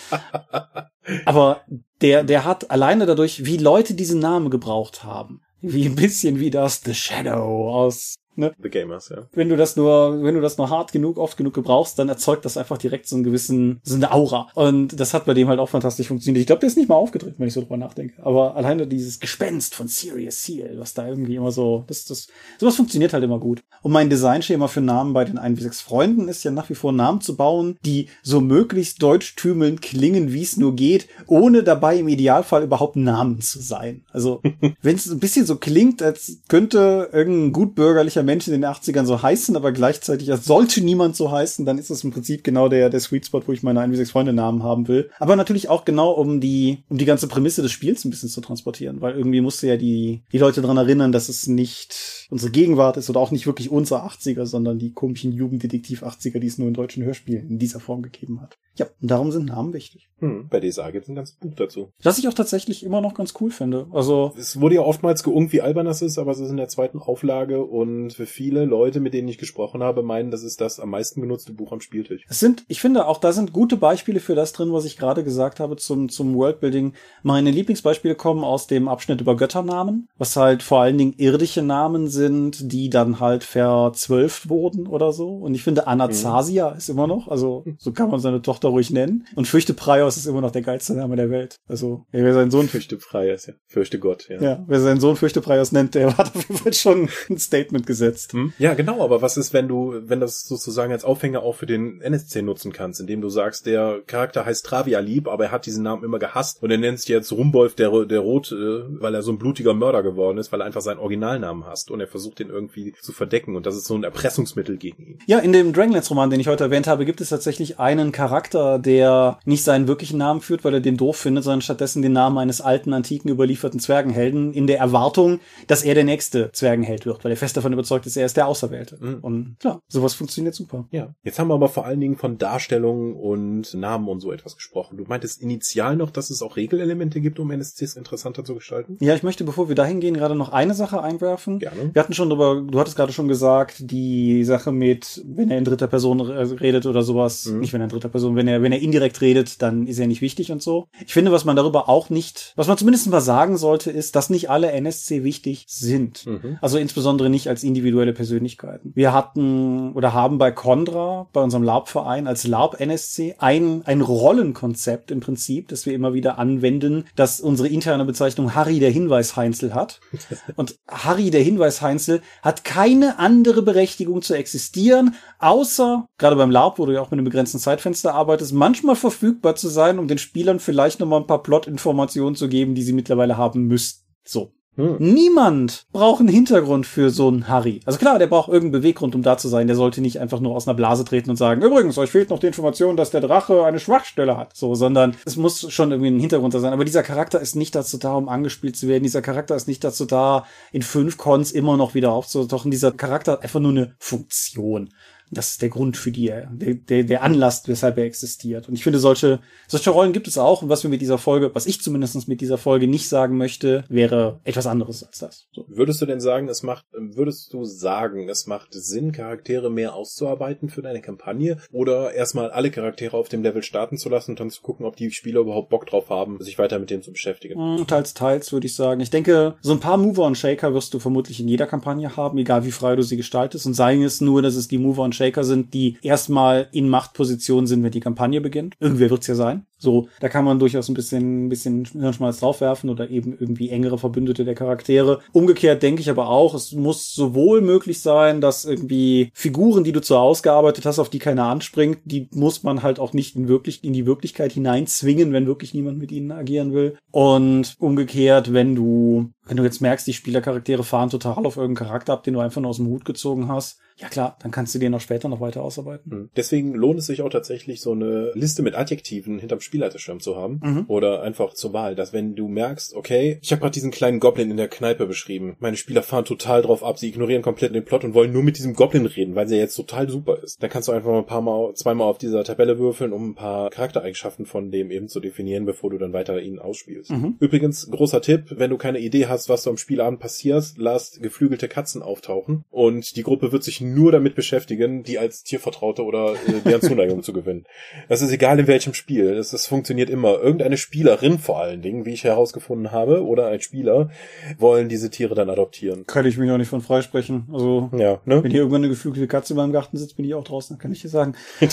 Speaker 2: Aber der, der hat alleine dadurch, wie Leute diesen Namen gebraucht haben, wie ein bisschen wie das The Shadow aus
Speaker 3: Ne? The Gamers, ja.
Speaker 2: Wenn du das nur, wenn du das nur hart genug, oft genug gebrauchst, dann erzeugt das einfach direkt so einen gewissen, so eine Aura. Und das hat bei dem halt auch fantastisch funktioniert. Ich glaube, der ist nicht mal aufgedreht, wenn ich so drüber nachdenke. Aber alleine dieses Gespenst von Serious Seal, was da irgendwie immer so, das, das, sowas funktioniert halt immer gut. Und mein Designschema für Namen bei den 1 wie 6 Freunden ist ja nach wie vor Namen zu bauen, die so möglichst deutschtümelnd klingen, wie es nur geht, ohne dabei im Idealfall überhaupt Namen zu sein. Also, wenn es ein bisschen so klingt, als könnte irgendein gutbürgerlicher mancher Mensch in den 80ern so heißen, aber gleichzeitig als sollte niemand so heißen, dann ist das im Prinzip genau der, der Sweet Spot, wo ich meine 1 wie 6 Freunde Namen haben will. Aber natürlich auch genau, um die, um die ganze Prämisse des Spiels ein bisschen zu transportieren, weil irgendwie musste ja die, die Leute dran erinnern, dass es nicht unsere Gegenwart ist oder auch nicht wirklich unser 80er, sondern die komischen Jugenddetektiv 80er, die es nur in deutschen Hörspielen in dieser Form gegeben hat. Ja, und darum sind Namen wichtig.
Speaker 3: Hm, bei DSA gibt es ein ganzes Buch dazu.
Speaker 2: Was ich auch tatsächlich immer noch ganz cool finde. Also
Speaker 3: es wurde ja oftmals geungt, wie albern das ist, aber es ist in der zweiten Auflage und für viele Leute, mit denen ich gesprochen habe, meinen, das ist das am meisten genutzte Buch am Spieltisch.
Speaker 2: Es sind, ich finde, auch da sind gute Beispiele für das drin, was ich gerade gesagt habe zum zum Worldbuilding. Meine Lieblingsbeispiele kommen aus dem Abschnitt über Götternamen, was halt vor allen Dingen irdische Namen sind, die dann halt verzwölft wurden oder so. Und ich finde Anastasia mhm. ist immer noch, also so kann man seine Tochter Tochter ruhig nennen. Und Fürchte Praios ist immer noch der geilste Name der Welt. Also, wer seinen Sohn
Speaker 3: Fürchte Praios, ja. Fürchte Gott, ja.
Speaker 2: Ja, wer seinen Sohn Fürchte Praios nennt, der hat auf jeden Fall schon ein Statement gesetzt. Hm?
Speaker 3: Ja, genau, aber was ist, wenn du, wenn das sozusagen als Aufhänger auch für den NSC nutzen kannst, indem du sagst, der Charakter heißt Travia Lieb, aber er hat diesen Namen immer gehasst und er nennt sich jetzt Rumbolf der, der Rot, äh, weil er so ein blutiger Mörder geworden ist, weil er einfach seinen Originalnamen hasst und er versucht den irgendwie zu verdecken und das ist so ein Erpressungsmittel gegen ihn.
Speaker 2: Ja, in dem Dragonlance-Roman, den ich heute erwähnt habe, gibt es tatsächlich einen Charakter, der nicht seinen wirklichen Namen führt, weil er den doof findet, sondern stattdessen den Namen eines alten, antiken, überlieferten Zwergenhelden in der Erwartung, dass er der nächste Zwergenheld wird, weil er fest davon überzeugt ist, er ist der Auserwählte. Mhm. Und klar, sowas funktioniert super.
Speaker 3: Ja. Jetzt haben wir aber vor allen Dingen von Darstellungen und Namen und so etwas gesprochen. Du meintest initial noch, dass es auch Regelelemente gibt, um NSCs interessanter zu gestalten?
Speaker 2: Ja, ich möchte, bevor wir dahin gehen, gerade noch eine Sache einwerfen.
Speaker 3: Gerne.
Speaker 2: Wir hatten schon drüber, du hattest gerade schon gesagt, die Sache mit, wenn er in dritter Person redet oder sowas, mhm. nicht wenn er in dritter Person, wenn er, wenn er indirekt redet, dann ist er nicht wichtig und so. Ich finde, was man darüber auch nicht, was man zumindest mal sagen sollte, ist, dass nicht alle NSC wichtig sind. Mhm. Also insbesondere nicht als individuelle Persönlichkeiten. Wir hatten oder haben bei Condra, bei unserem LARP-Verein, als LARP-NSC ein, ein Rollenkonzept im Prinzip, das wir immer wieder anwenden, das unsere interne Bezeichnung Harry der Hinweisheinzel hat. Und Harry der Hinweisheinzel hat keine andere Berechtigung zu existieren, außer, gerade beim LARP, wo du ja auch mit einem begrenzten Zeitfenster arbeitest, manchmal verfügbar zu sein, um den Spielern vielleicht nochmal ein paar Plot-Informationen zu geben, die sie mittlerweile haben müssten. So. Hm. Niemand braucht einen Hintergrund für so einen Harry. Also klar, der braucht irgendeinen Beweggrund, um da zu sein. Der sollte nicht einfach nur aus einer Blase treten und sagen, übrigens, euch fehlt noch die Information, dass der Drache eine Schwachstelle hat. So, sondern es muss schon irgendwie ein Hintergrund da sein. Aber dieser Charakter ist nicht dazu da, um angespielt zu werden. Dieser Charakter ist nicht dazu da, in fünf Cons immer noch wieder aufzutauchen. Dieser Charakter hat einfach nur eine Funktion. Das ist der Grund für die, der, der, der Anlass, weshalb er existiert. Und ich finde, solche, solche Rollen gibt es auch. Und was wir mit dieser Folge, was ich zumindest mit dieser Folge nicht sagen möchte, wäre etwas anderes als das.
Speaker 3: So. Würdest du denn sagen, es macht, würdest du sagen, es macht Sinn, Charaktere mehr auszuarbeiten für deine Kampagne? Oder erstmal alle Charaktere auf dem Level starten zu lassen und dann zu gucken, ob die Spieler überhaupt Bock drauf haben, sich weiter mit denen zu beschäftigen?
Speaker 2: Mm, teils, teils, würde ich sagen. Ich denke, so ein paar Mover und Shaker wirst du vermutlich in jeder Kampagne haben, egal wie frei du sie gestaltest. Und seien es nur, dass es die Mover und Shaker sind, die erstmal in Machtposition sind, wenn die Kampagne beginnt. Irgendwer wird's ja sein. So, da kann man durchaus ein bisschen, ein bisschen Hirnschmalz draufwerfen oder eben irgendwie engere Verbündete der Charaktere. Umgekehrt denke ich aber auch, es muss sowohl möglich sein, dass irgendwie Figuren, die du zu ausgearbeitet hast, auf die keiner anspringt, die muss man halt auch nicht in wirklich, in die Wirklichkeit hineinzwingen, wenn wirklich niemand mit ihnen agieren will. Und umgekehrt, wenn du, wenn du jetzt merkst, die Spielercharaktere fahren total auf irgendeinen Charakter ab, den du einfach nur aus dem Hut gezogen hast, ja klar, dann kannst du den auch später noch weiter ausarbeiten.
Speaker 3: Hm. Deswegen lohnt es sich auch tatsächlich, so eine Liste mit Adjektiven hinterm Spielleiterschirm zu haben. Mhm. Oder einfach zur Wahl, dass wenn du merkst, okay, ich habe gerade diesen kleinen Goblin in der Kneipe beschrieben. Meine Spieler fahren total drauf ab, sie ignorieren komplett den Plot und wollen nur mit diesem Goblin reden, weil sie jetzt total super ist. Dann kannst du einfach mal ein paar Mal, zweimal auf dieser Tabelle würfeln, um ein paar Charaktereigenschaften von dem eben zu definieren, bevor du dann weiter ihn ausspielst. Mhm. Übrigens, großer Tipp, wenn du keine Idee hast, was du am Spielabend passiert, lass geflügelte Katzen auftauchen und die Gruppe wird sich nur damit beschäftigen, die als Tiervertraute oder äh, deren Zuneigung zu gewinnen. Das ist egal in welchem Spiel. Das, das funktioniert immer. Irgendeine Spielerin vor allen Dingen, wie ich herausgefunden habe, oder ein Spieler, wollen diese Tiere dann adoptieren.
Speaker 2: Kann ich mich auch nicht von freisprechen. Also, ja, ne? wenn hier irgendwann eine geflügelte Katze beim Garten sitzt, bin ich auch draußen, kann ich dir sagen.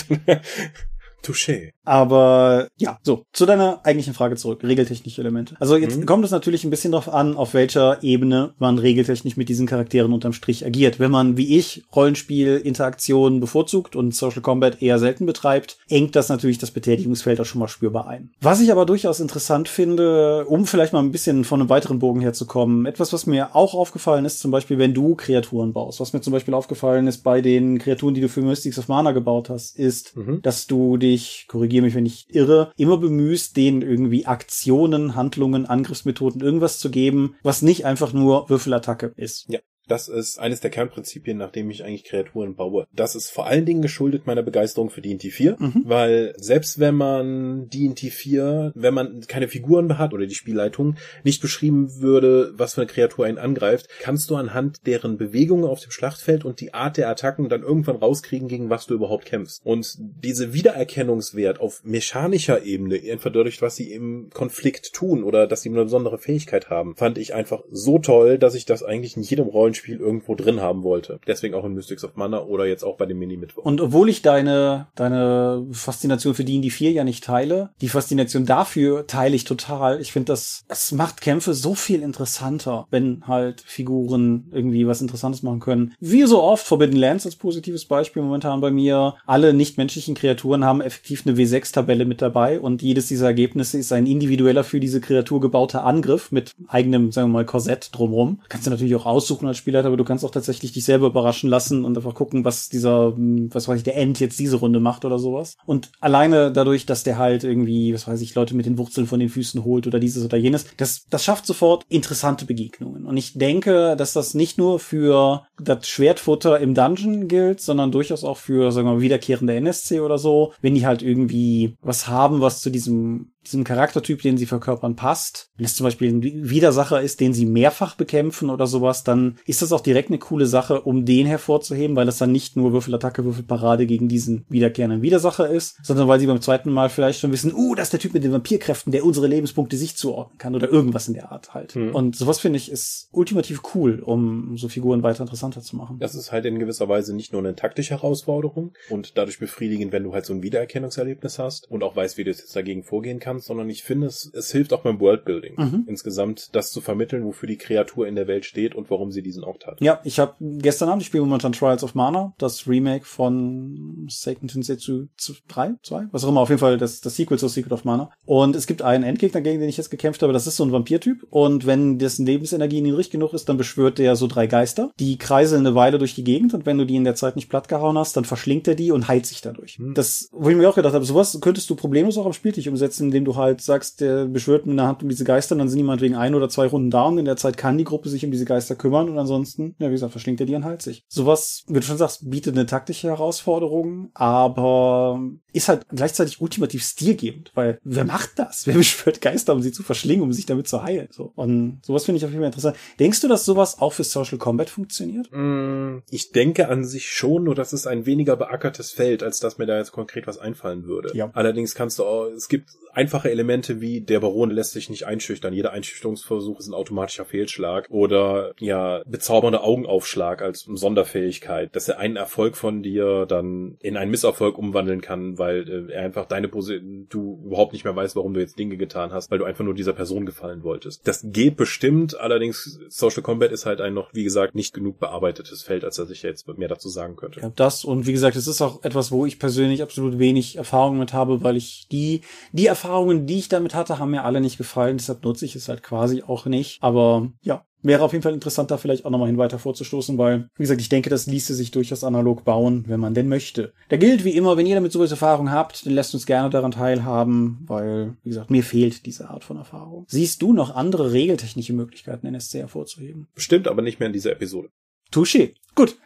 Speaker 3: Touché.
Speaker 2: Aber ja, so, zu deiner eigentlichen Frage zurück, regeltechnische Elemente. Also jetzt mhm. kommt es natürlich ein bisschen darauf an, auf welcher Ebene man regeltechnisch mit diesen Charakteren unterm Strich agiert. Wenn man, wie ich, Rollenspiel, Interaktion bevorzugt und Social Combat eher selten betreibt, engt das natürlich das Betätigungsfeld auch schon mal spürbar ein. Was ich aber durchaus interessant finde, um vielleicht mal ein bisschen von einem weiteren Bogen herzukommen, etwas, was mir auch aufgefallen ist, zum Beispiel, wenn du Kreaturen baust. Was mir zum Beispiel aufgefallen ist bei den Kreaturen, die du für Mystics of Mana gebaut hast, ist, mhm. dass du die dich, korrigiere mich, wenn ich irre, immer bemühst, denen irgendwie Aktionen, Handlungen, Angriffsmethoden, irgendwas zu geben, was nicht einfach nur Würfelattacke ist.
Speaker 3: Ja. Das ist eines der Kernprinzipien, nach dem ich eigentlich Kreaturen baue. Das ist vor allen Dingen geschuldet meiner Begeisterung für D&T 4, mhm. weil selbst wenn man D&T 4, wenn man keine Figuren hat oder die Spielleitung nicht beschrieben würde, was für eine Kreatur einen angreift, kannst du anhand deren Bewegungen auf dem Schlachtfeld und die Art der Attacken dann irgendwann rauskriegen, gegen was du überhaupt kämpfst. Und diese Wiedererkennungswert auf mechanischer Ebene, einfach dadurch, was sie im Konflikt tun oder dass sie eine besondere Fähigkeit haben, fand ich einfach so toll, dass ich das eigentlich in jedem Rollenspiel Spiel irgendwo drin haben wollte. Deswegen auch in Mystics of Mana oder jetzt auch bei dem Mini-Mittwoch.
Speaker 2: Und obwohl ich deine, deine Faszination für die 4 ja nicht teile, die Faszination dafür teile ich total. Ich finde, das, es macht Kämpfe so viel interessanter, wenn halt Figuren irgendwie was Interessantes machen können. Wie so oft, Forbidden Lands als positives Beispiel momentan bei mir. Alle nichtmenschlichen Kreaturen haben effektiv eine W6-Tabelle mit dabei und jedes dieser Ergebnisse ist ein individueller für diese Kreatur gebauter Angriff mit eigenem, sagen wir mal, Korsett drumrum. Kannst du natürlich auch aussuchen als Spiel Spielleiter, aber du kannst auch tatsächlich dich selber überraschen lassen und einfach gucken, was dieser, was weiß ich, der End jetzt diese Runde macht oder sowas. Und alleine dadurch, dass der halt irgendwie, was weiß ich, Leute mit den Wurzeln von den Füßen holt oder dieses oder jenes, das, das schafft sofort interessante Begegnungen. Und ich denke, dass das nicht nur für das Schwertfutter im Dungeon gilt, sondern durchaus auch für, sagen wir mal, wiederkehrende NSC oder so, wenn die halt irgendwie was haben, was zu diesem diesem Charaktertyp, den sie verkörpern, passt. Wenn es zum Beispiel ein Widersacher ist, den sie mehrfach bekämpfen oder sowas, dann ist das auch direkt eine coole Sache, um den hervorzuheben, weil das dann nicht nur Würfelattacke, Würfelparade gegen diesen wiederkehrenden Widersacher ist, sondern weil sie beim zweiten Mal vielleicht schon wissen, uh, das ist der Typ mit den Vampirkräften, der unsere Lebenspunkte sich zuordnen kann oder irgendwas in der Art halt. Mhm. Und sowas finde ich ist ultimativ cool, um so Figuren weiter interessanter zu machen.
Speaker 3: Das ist halt in gewisser Weise nicht nur eine taktische Herausforderung und dadurch befriedigend, wenn du halt so ein Wiedererkennungserlebnis hast und auch weißt, wie du jetzt dagegen vorgehen kannst, kannst, sondern ich finde, es, es hilft auch beim Worldbuilding
Speaker 2: Mhm.
Speaker 3: insgesamt, das zu vermitteln, wofür die Kreatur in der Welt steht und warum sie diesen Ort hat.
Speaker 2: Ja, ich habe gestern Abend, ich spiele momentan Trials of Mana, das Remake von Seiken Tensetsu 3, 2, was auch immer, auf jeden Fall das, das Sequel zu Secret of Mana. Und es gibt einen Endgegner, gegen den ich jetzt gekämpft habe, das ist so ein Vampirtyp. Und wenn dessen Lebensenergie niedrig genug ist, dann beschwört der so drei Geister. Die kreiseln eine Weile durch die Gegend und wenn du die in der Zeit nicht plattgehauen hast, dann verschlingt er die und heilt sich dadurch.
Speaker 3: Hm.
Speaker 2: Das, wo ich mir auch gedacht habe, sowas könntest du problemlos auch am Spieltisch umsetzen, indem du halt sagst, der beschwört mit einer Hand um diese Geister, dann sind die meinetwegen ein oder zwei Runden da und in der Zeit kann die Gruppe sich um diese Geister kümmern und ansonsten, ja, wie gesagt, verschlingt er die und heilt sich. Sowas, wie du schon sagst, bietet eine taktische Herausforderung, aber ist halt gleichzeitig ultimativ stilgebend, weil wer macht das? Wer beschwört Geister, um sie zu verschlingen, um sich damit zu heilen? So. Und sowas finde ich auf jeden Fall interessant. Denkst du, dass sowas auch für Social Combat funktioniert?
Speaker 3: Mm, Ich denke an sich schon, nur das ist ein weniger beackertes Feld, als dass mir da jetzt konkret was einfallen würde.
Speaker 2: Ja.
Speaker 3: Allerdings kannst du auch, es gibt einfache Elemente wie der Baron lässt sich nicht einschüchtern. Jeder Einschüchterungsversuch ist ein automatischer Fehlschlag oder ja, bezaubernder Augenaufschlag als Sonderfähigkeit, dass er einen Erfolg von dir dann in einen Misserfolg umwandeln kann, weil äh, er einfach deine Position, du überhaupt nicht mehr weißt, warum du jetzt Dinge getan hast, weil du einfach nur dieser Person gefallen wolltest. Das geht bestimmt, allerdings Social Combat ist halt ein noch, wie gesagt, nicht genug bearbeitetes Feld, als dass ich jetzt mehr dazu sagen könnte.
Speaker 2: Ja, das und wie gesagt, es ist auch etwas, wo ich persönlich absolut wenig Erfahrung mit habe, weil ich die, die Erfahrungen, die ich damit hatte, haben mir alle nicht gefallen, deshalb nutze ich es halt quasi auch nicht. Aber ja, wäre auf jeden Fall interessant, da vielleicht auch nochmal hin weiter vorzustoßen, weil, wie gesagt, ich denke, das ließe sich durchaus analog bauen, wenn man denn möchte. Da gilt wie immer, wenn ihr damit sowas Erfahrung habt, dann lasst uns gerne daran teilhaben, weil, wie gesagt, mir fehlt diese Art von Erfahrung. Siehst du noch andere regeltechnische Möglichkeiten, NSC hervorzuheben?
Speaker 3: Bestimmt, aber nicht mehr in dieser Episode.
Speaker 2: Touché. Gut.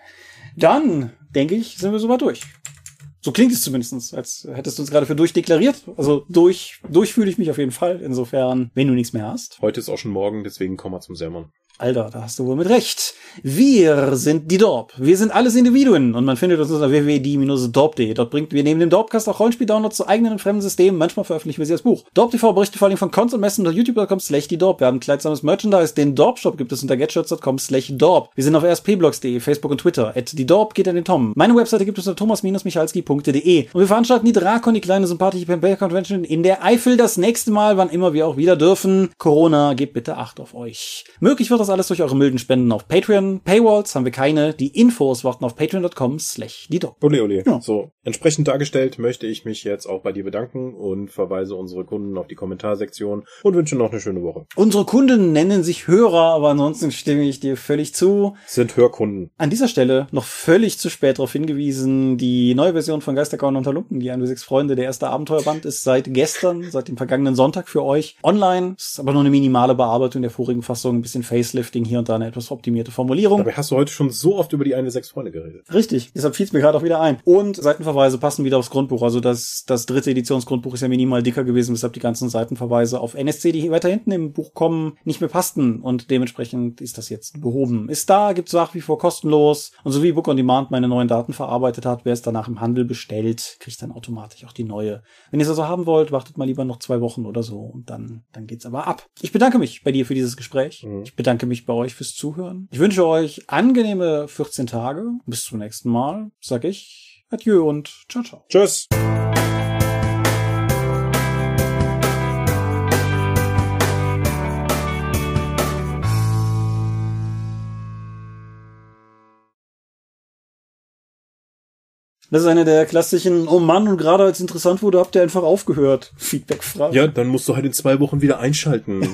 Speaker 2: Dann, denke ich, sind wir soweit durch. So klingt es zumindest, als hättest du uns gerade für durchdeklariert. Also durch, durch fühle ich mich auf jeden Fall. Insofern, wenn du nichts mehr hast.
Speaker 3: Heute ist auch schon morgen, deswegen kommen wir zum Sermon.
Speaker 2: Alter, da hast du wohl mit recht. Wir sind die Dorp. Wir sind alles Individuen und man findet uns unter www.die-dorp.de. Dort bringt wir neben dem Dorpcast auch Rollenspiel-Downloads zu eigenen und fremden Systemen. Manchmal veröffentlichen wir sie als Buch. Dorp TV berichtet vor allem von Cons und Messen unter youtube.com slash die Dorp. Wir haben kleidsames Merchandise. Den Dorp-Shop gibt es unter getshirts.com slash Dorp. Wir sind auf rspblogs.de, Facebook und Twitter. At die Dorp geht an den Tom. Meine Webseite gibt es unter thomas-michalski.de. Und wir veranstalten die Drakon, die kleine sympathische Pen Convention in der Eifel das nächste Mal, wann immer wir auch wieder dürfen. Corona, gebt bitte Acht auf euch. Möglich wird das alles durch eure milden Spenden auf Patreon. Paywalls haben wir keine. Die Infos warten auf patreon.com slash.
Speaker 3: Ole, ole.
Speaker 2: Ja.
Speaker 3: So, entsprechend dargestellt möchte ich mich jetzt auch bei dir bedanken und verweise unsere Kunden auf die Kommentarsektion und wünsche noch eine schöne Woche.
Speaker 2: Unsere Kunden nennen sich Hörer, aber ansonsten stimme ich dir völlig zu.
Speaker 3: Sind Hörkunden.
Speaker 2: An dieser Stelle noch völlig zu spät darauf hingewiesen, die neue Version von Geisterkauen und Lumpen, die 1 sechs Freunde, der erste Abenteuerband, ist seit gestern, seit dem vergangenen Sonntag für euch online. Ist aber nur eine minimale Bearbeitung der vorigen Fassung, ein bisschen Facelifting, hier und da eine etwas optimierte Formulierung.
Speaker 3: Dabei hast du heute schon so oft über die eine sechs Freunde geredet.
Speaker 2: Richtig, deshalb fiel es mir gerade auch wieder ein. Und Seitenverweise passen wieder aufs Grundbuch. Also das, das dritte Editionsgrundbuch ist ja minimal dicker gewesen, weshalb die ganzen Seitenverweise auf NSC, die weiter hinten im Buch kommen, nicht mehr passten. Und dementsprechend ist das jetzt behoben. Ist da, gibt's nach wie vor kostenlos. Und so wie Book on Demand meine neuen Daten verarbeitet hat, wer es danach im Handel bestellt, kriegt dann automatisch auch die neue. Wenn ihr es also haben wollt, wartet mal lieber noch zwei Wochen oder so und dann, dann geht's aber ab. Ich bedanke mich bei dir für dieses Gespräch.
Speaker 3: Mhm.
Speaker 2: Ich bedanke mich bei euch fürs Zuhören. Ich wünsche euch angenehme 14 Tage. Bis zum nächsten Mal. Sag ich Adieu und ciao, ciao.
Speaker 3: Tschüss!
Speaker 2: Das ist eine der klassischen, oh Mann, und gerade als interessant wurde, habt ihr einfach aufgehört. Feedback-Frage.
Speaker 3: Ja, dann musst du halt in zwei Wochen wieder einschalten.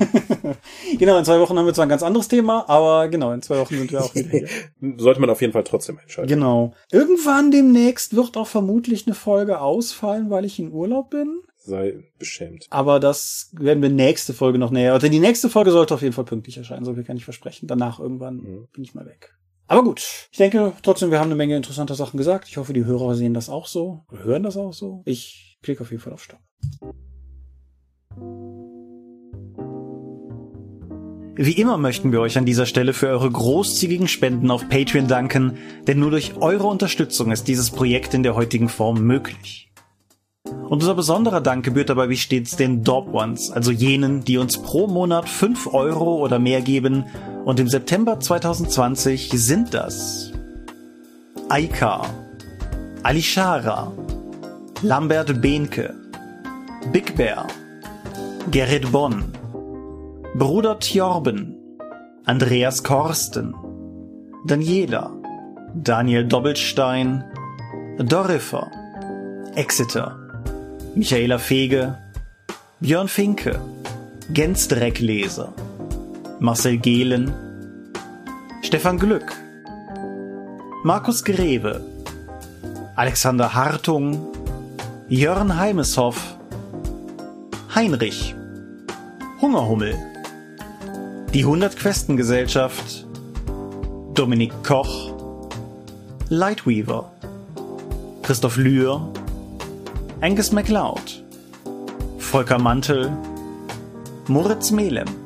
Speaker 2: Genau, in zwei Wochen haben wir zwar ein ganz anderes Thema, aber genau, in zwei Wochen sind wir auch wieder hier.
Speaker 3: Sollte man auf jeden Fall trotzdem einschalten.
Speaker 2: Genau. Irgendwann demnächst wird auch vermutlich eine Folge ausfallen, weil ich in Urlaub bin.
Speaker 3: Sei beschämt.
Speaker 2: Aber das werden wir nächste Folge noch näher. Also die nächste Folge sollte auf jeden Fall pünktlich erscheinen, so viel kann ich versprechen. Danach irgendwann
Speaker 3: Mhm.
Speaker 2: bin ich mal weg. Aber gut, ich denke trotzdem, wir haben eine Menge interessanter Sachen gesagt. Ich hoffe, die Hörer sehen das auch so, hören das auch so. Ich klicke auf jeden Fall auf Stopp. Wie immer möchten wir euch an dieser Stelle für eure großzügigen Spenden auf Patreon danken, denn nur durch eure Unterstützung ist dieses Projekt in der heutigen Form möglich. Und unser besonderer Dank gebührt dabei wie stets den Dorp Ones, also jenen, die uns pro Monat 5 Euro oder mehr geben. Und im September 2020 sind das Aika, Alishara, Lambert Behnke, Big Bear, Gerrit Bonn, Bruder Tjorben, Andreas Korsten, Daniela, Daniel Doppelstein, Dorifer, Exeter, Michaela Fege, Björn Finke, Gensdreckleser, Marcel Gehlen, Stefan Glück, Markus Greve, Alexander Hartung, Jörn Heimeshoff, Heinrich, Hungerhummel, die 100 Questengesellschaft, Dominik Koch, Lightweaver, Christoph Lühr, Angus MacLeod, Volker Mantel, Moritz Melem,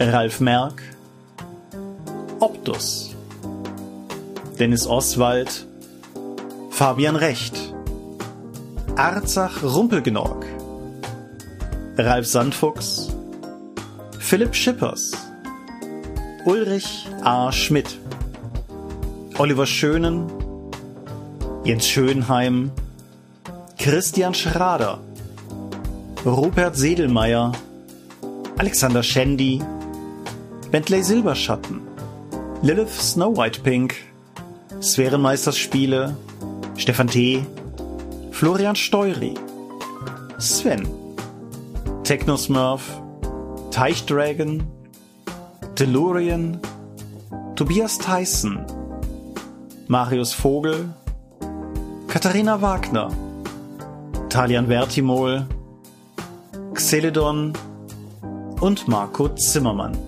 Speaker 2: Ralf Merck, Optus, Dennis Oswald, Fabian Recht, Arzach Rumpelgnorg, Ralf Sandfuchs, Philipp Schippers, Ulrich A. Schmidt, Oliver Schönen, Jens Schönheim, Christian Schrader, Rupert Sedelmeier, Alexander Schendi, Bentley Silberschatten, Lilith Snow White Pink, Sphärenmeisterspiele, Stefan T., Florian Steury, Sven, Technosmurf, Teichdragon, Delurian, Tobias Tyson, Marius Vogel, Katharina Wagner, Talian Vertimol, Xeledon und Marco Zimmermann.